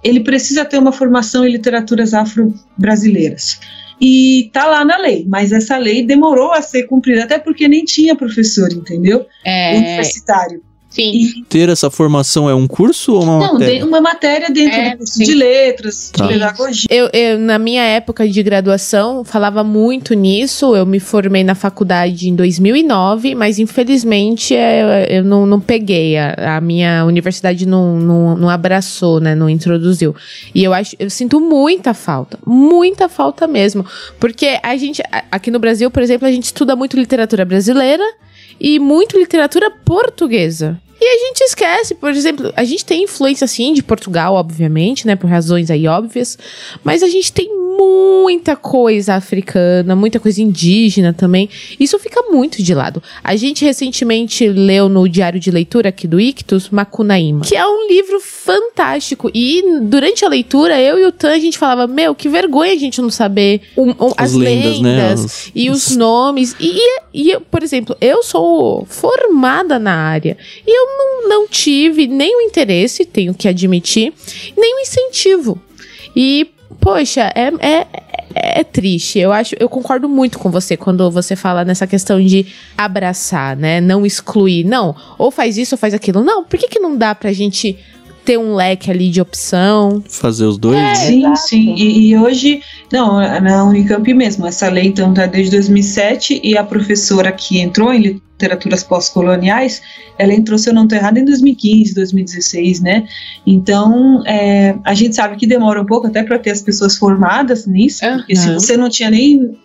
ele precisa ter uma formação em literaturas afro-brasileiras e tá lá na lei, mas essa lei demorou a ser cumprida, até porque nem tinha professor, entendeu? É... Universitário. Sim. E, Ter essa formação é um curso ou uma não, matéria? de- uma matéria dentro É, do curso sim. de letras, Tá. de pedagogia. Eu, eu, na minha época de graduação, falava muito nisso. Eu me formei na faculdade em 2009, mas infelizmente é, eu não, não peguei. A, a minha universidade não, não, não abraçou, né? Não introduziu. E eu acho, eu sinto muita falta, muita falta mesmo. Porque a gente, aqui no Brasil, por exemplo, a gente estuda muito literatura brasileira e muito literatura portuguesa. E a gente esquece, por exemplo, a gente tem influência sim de Portugal, obviamente, né, por razões aí óbvias, mas a gente tem muita coisa africana, muita coisa indígena também. Isso fica muito de lado. A gente recentemente leu no diário de leitura aqui do Ictus, Macunaíma, que é um livro fantástico. E durante a leitura, eu e o Tan, a gente falava, meu, que vergonha a gente não saber um- um- as, lendas, né? Os- e os nomes. E, e, e eu, por exemplo, eu sou formada na área e eu não, não tive nem o interesse, tenho que admitir, nem o incentivo. E, poxa, é, é, é, é triste. Eu acho, eu concordo muito com você quando você fala nessa questão de abraçar, né? Não excluir. Não, ou faz isso ou faz aquilo. Não, por que, que não dá pra gente ter um leque ali de opção? Fazer os dois? né? Sim, exato. sim. E, e hoje, não, na Unicamp mesmo, essa lei então tá desde 2007 e a professora que entrou em literaturas pós-coloniais, ela entrou, se eu não estou errado, em 2015, 2016, né? Então, é, a gente sabe que demora um pouco até para ter as pessoas formadas nisso, porque se você não tinha nem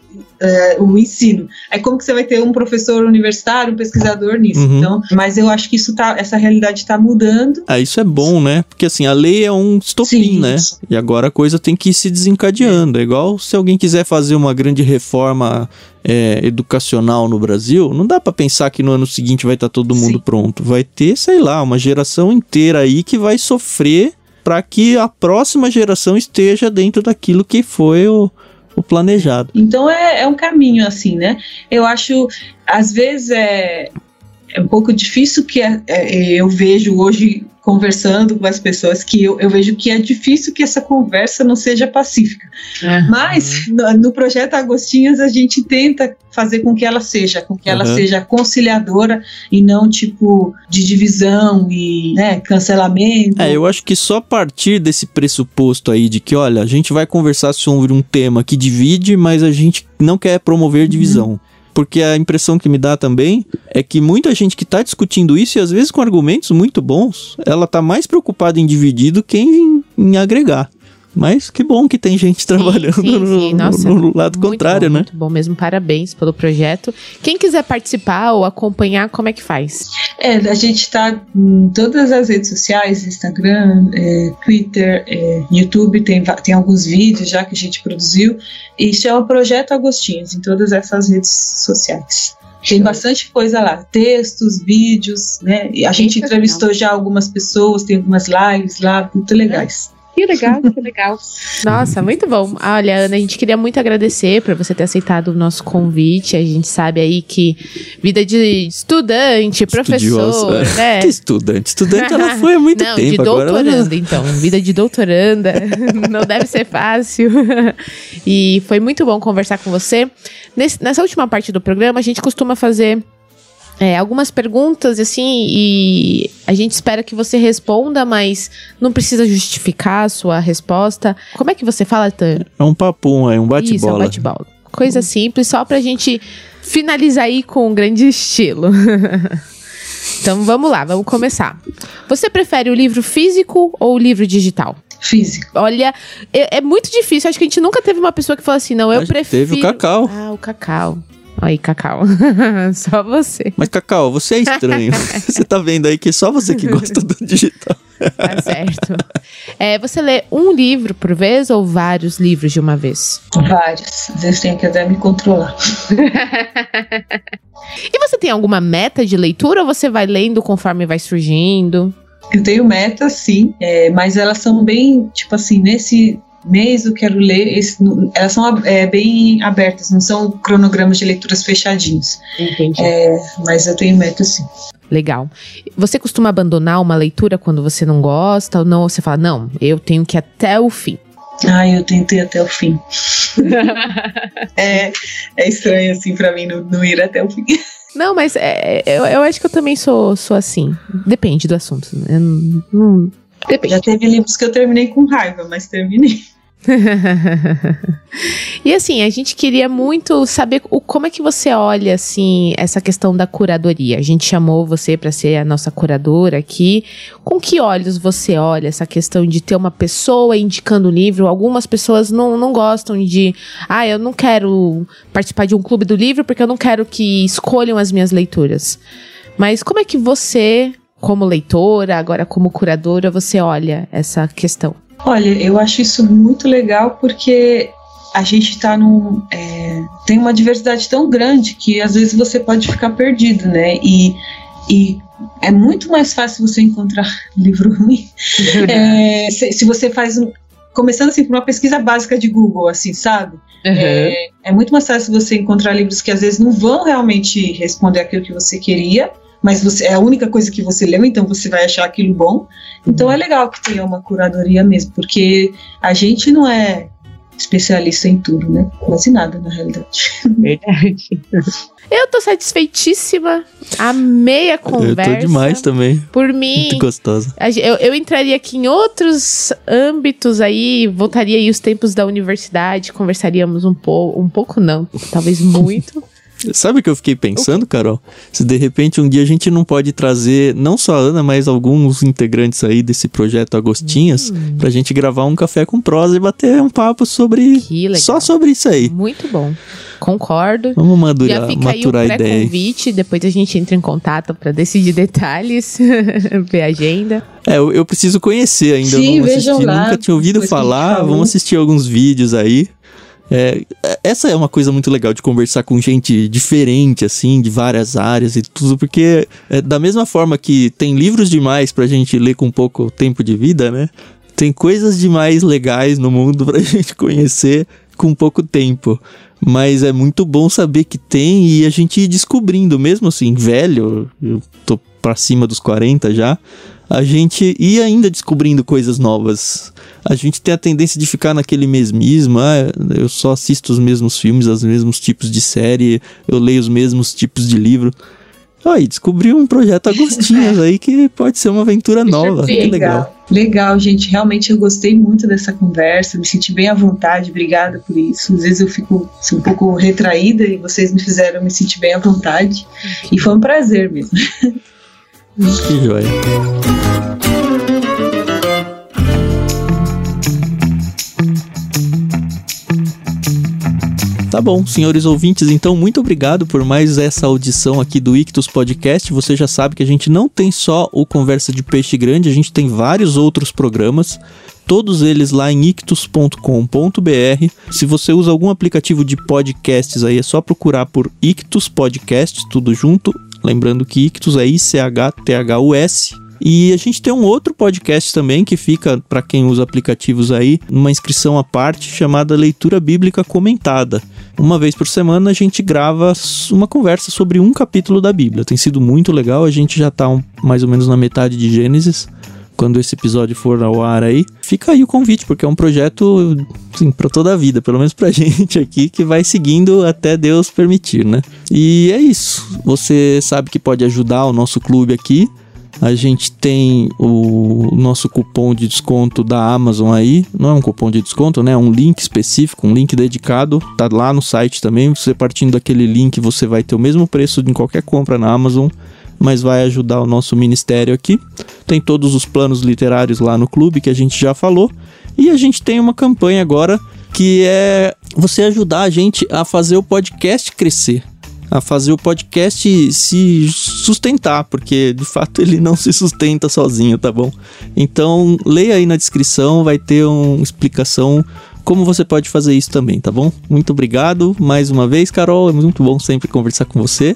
é, o ensino, aí como que você vai ter um professor universitário, um pesquisador nisso? Uhum. Então, mas eu acho que isso tá, essa realidade está mudando. Ah, isso é bom, né? Porque assim, a lei é um estopim, Sim, né? E agora a coisa tem que ir se desencadeando. É igual se alguém quiser fazer uma grande reforma é, educacional no Brasil, não dá pra pensar que no ano seguinte vai estar todo mundo Sim. pronto. Vai ter, sei lá, uma geração inteira aí que vai sofrer para que a próxima geração esteja dentro daquilo que foi o, o planejado. Então é, é um caminho assim, né? Eu acho, às vezes é, é um pouco difícil que é- é, eu vejo hoje conversando com as pessoas que eu, eu vejo que é difícil que essa conversa não seja pacífica. Mas no, no projeto Agostinhas a gente tenta fazer com que ela seja, com que ela Uhum. seja conciliadora e não tipo de divisão e né, cancelamento. É, eu acho que só a partir desse pressuposto aí de que, olha, a gente vai conversar sobre um tema que divide, mas a gente não quer promover divisão. Porque a impressão que me dá também é que muita gente que tá discutindo isso, e às vezes com argumentos muito bons, ela tá mais preocupada em dividir do que em, em agregar. Mas que bom que tem gente trabalhando sim, no, sim. Nossa, no lado contrário, bom, né? Muito bom mesmo, parabéns pelo projeto. Quem quiser participar ou acompanhar, como é que faz? É, a gente está em todas as redes sociais, Instagram, é, Twitter, é, YouTube, tem, tem alguns vídeos já que a gente produziu. E chama Projeto Agostinhos em todas essas redes sociais. Tem bastante coisa lá, textos, vídeos, né? E a gente entrevistou já algumas pessoas, tem algumas lives lá, muito legais. Que legal, que legal. Nossa, muito bom. Olha, Ana, a gente queria muito agradecer por você ter aceitado o nosso convite. A gente sabe aí que vida de estudante, professor, né? Que estudante. Estudante ela foi há muito Não, tempo. de agora ela- doutoranda, então. Vida de doutoranda. não deve ser fácil. e foi muito bom conversar com você. Nesse- nessa última parte do programa, a gente costuma fazer é, algumas perguntas, assim, e a gente espera que você responda, mas não precisa justificar a sua resposta. Como é que você fala, Tan? É um papum, é um Isso, é um bate-bola. bate-bola. Coisa simples, só pra gente finalizar aí com um grande estilo. então vamos lá, vamos começar. Você prefere o livro físico ou o livro digital? Físico. Olha, é, é muito difícil. Acho que a gente nunca teve uma pessoa que falou assim: não, eu prefiro. teve o Cacau. Ah, o Cacau. Aí, Cacau. Só você. Mas, Cacau, você é estranho. você tá vendo aí que só você que gosta do digital. Tá certo. É, você lê um livro por vez ou vários livros de uma vez? Várias. Às vezes tenho que até me controlar. E você tem alguma meta de leitura ou você vai lendo conforme vai surgindo? Eu tenho metas, sim, é, mas elas são bem, tipo assim, nesse mês eu quero ler, esse, elas são é, bem abertas, não são cronogramas de leituras fechadinhos. Entendi. É, mas eu tenho metas, sim. Legal. Você costuma abandonar uma leitura quando você não gosta ou não? Você fala, não, eu tenho que ir até o fim. Ah, eu tentei até o fim. é, é estranho, assim, pra mim não, não ir até o fim. Não, mas é, eu, eu acho que eu também sou, sou assim. Depende do assunto. Eu não, não- depende. Já teve livros que eu terminei com raiva, mas terminei. e assim, a gente queria muito saber o, como é que você olha assim essa questão da curadoria. A gente chamou você para ser a nossa curadora aqui. Com que olhos você olha essa questão de ter uma pessoa indicando o livro? Algumas pessoas não, não gostam de, ah, eu não quero participar de um clube do livro porque eu não quero que escolham as minhas leituras. Mas como é que você, como leitora, agora como curadora, você olha essa questão? Olha, eu acho isso muito legal porque a gente tá num. é, tem uma diversidade tão grande que às vezes você pode ficar perdido, né? E, e é muito mais fácil você encontrar livro ruim é, se, se você faz um. Começando assim por uma pesquisa básica de Google, assim, sabe? É, é muito mais fácil você encontrar livros que às vezes não vão realmente responder aquilo que você queria, mas você, é a única coisa que você leu, então você vai achar aquilo bom. Então é legal que tenha uma curadoria mesmo, porque a gente não é especialista em tudo, né? Quase nada, na realidade. Verdade. Eu tô satisfeitíssima. Amei a conversa. Eu tô demais também. Por mim, Muito gostosa. eu, eu entraria aqui em outros âmbitos aí, voltaria aí os tempos da universidade, conversaríamos um pouco, um pouco não, talvez muito. Sabe o que eu fiquei pensando, Carol? Se de repente um dia a gente não pode trazer não só a Ana, mas alguns integrantes aí desse projeto Agostinhas Hum. pra gente gravar um café com prosa e bater um papo sobre Que legal. só sobre isso aí. Muito bom. Concordo. Vamos Já madurar, fica aí o maturar a ideia. aí. pré-convite, depois a gente entra em contato pra decidir detalhes, ver a agenda. É, eu, eu preciso conhecer ainda. Sim, eu não vejam assisti, lá, nunca tinha ouvido falar. Vamos assistir alguns vídeos aí. É, essa é uma coisa muito legal de conversar com gente diferente, assim, de várias áreas e tudo, porque é, da mesma forma que tem livros demais pra gente ler com pouco tempo de vida, né? Tem coisas demais legais no mundo pra gente conhecer com pouco tempo. Mas é muito bom saber que tem e a gente ir descobrindo, mesmo assim, velho, eu tô pra cima dos 40 já, a gente ir ainda descobrindo coisas novas. A gente tem a tendência de ficar naquele mesmismo, ah, eu só assisto os mesmos filmes, os mesmos tipos de série, eu leio os mesmos tipos de livro. Aí, descobri um projeto Agostinhos aí que pode ser uma aventura nova. Que legal. Legal, gente. Realmente eu gostei muito dessa conversa, me senti bem à vontade, obrigada por isso. Às vezes eu fico assim, um pouco retraída e vocês me fizeram me sentir bem à vontade. E foi um prazer mesmo. Que joia. Tá bom, senhores ouvintes, então muito obrigado por mais essa audição aqui do Ictus Podcast. Você já sabe que a gente não tem só o Conversa de Peixe Grande, a gente tem vários outros programas, todos eles lá em ictus.com.br. Se você usa algum aplicativo de podcasts aí, é só procurar por Ictus Podcast, tudo junto. Lembrando que Ictus é I-C-H-T-H-U-S. E a gente tem um outro podcast também que fica, para quem usa aplicativos aí, numa inscrição à parte chamada Leitura Bíblica Comentada. Uma vez por semana a gente grava uma conversa sobre um capítulo da Bíblia. Tem sido muito legal, a gente já tá um- mais ou menos na metade de Gênesis. Quando esse episódio for ao ar aí, fica aí o convite, porque é um projeto, assim, toda a vida, pelo menos pra gente aqui, que vai seguindo até Deus permitir, né? E é isso. Você sabe que pode ajudar o nosso clube aqui. A gente tem o nosso cupom de desconto da Amazon aí. Não é um cupom de desconto, né? É um link específico, um link dedicado. Tá lá no site também. Você partindo daquele link, você vai ter o mesmo preço de qualquer compra na Amazon, mas vai ajudar o nosso ministério aqui. Tem todos os planos literários lá no clube que a gente já falou. E a gente tem uma campanha agora que é você ajudar a gente a fazer o podcast crescer a fazer o podcast se sustentar, porque de fato ele não se sustenta sozinho, tá bom? Então, leia aí na descrição, vai ter uma explicação como você pode fazer isso também, tá bom? Muito obrigado mais uma vez, Carol, é muito bom sempre conversar com você.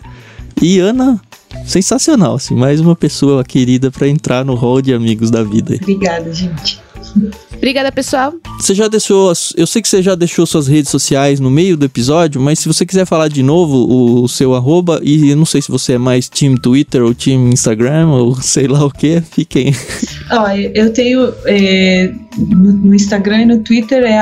E Ana, sensacional, assim, mais uma pessoa querida para entrar no hall de amigos da vida. Obrigada, gente. Obrigada, pessoal. Você já deixou. Eu sei que você já deixou suas redes sociais no meio do episódio, mas se você quiser falar de novo o seu arroba, e eu não sei se você é mais time Twitter ou time Instagram, ou sei lá o que, fiquem. Ó, eu tenho é, no, no, Instagram e no Twitter é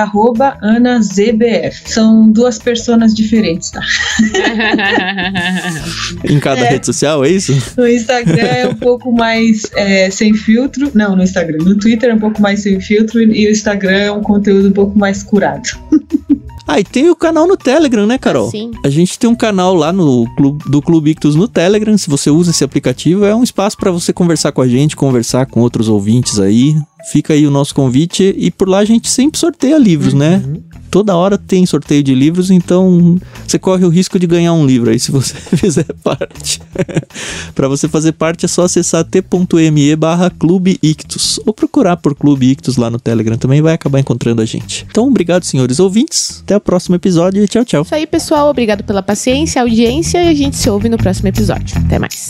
AnaZBF. São duas personas diferentes, tá? em cada é. rede social, é isso? No Instagram é um pouco mais é, sem filtro. Não, no Instagram. No Twitter é um pouco mais sem filtro e o Instagram é um conteúdo um pouco mais curado. Ah, e tem o canal no Telegram, né, Carol? sim. A gente tem um canal lá no clube, do Clube Ictus no Telegram. Se você usa esse aplicativo, é um espaço para você conversar com a gente, conversar com outros ouvintes aí. Fica aí o nosso convite e por lá a gente sempre sorteia livros, né? uhum. né? Toda hora tem sorteio de livros, então você corre o risco de ganhar um livro aí se você fizer parte. para você fazer parte é só acessar t.me barra Clube Ictus ou procurar por Clube Ictus lá no Telegram também vai acabar encontrando a gente. Então, obrigado, senhores ouvintes. Até o próximo episódio e tchau, tchau. Isso aí, pessoal. Obrigado pela paciência, audiência e a gente se ouve no próximo episódio. Até mais.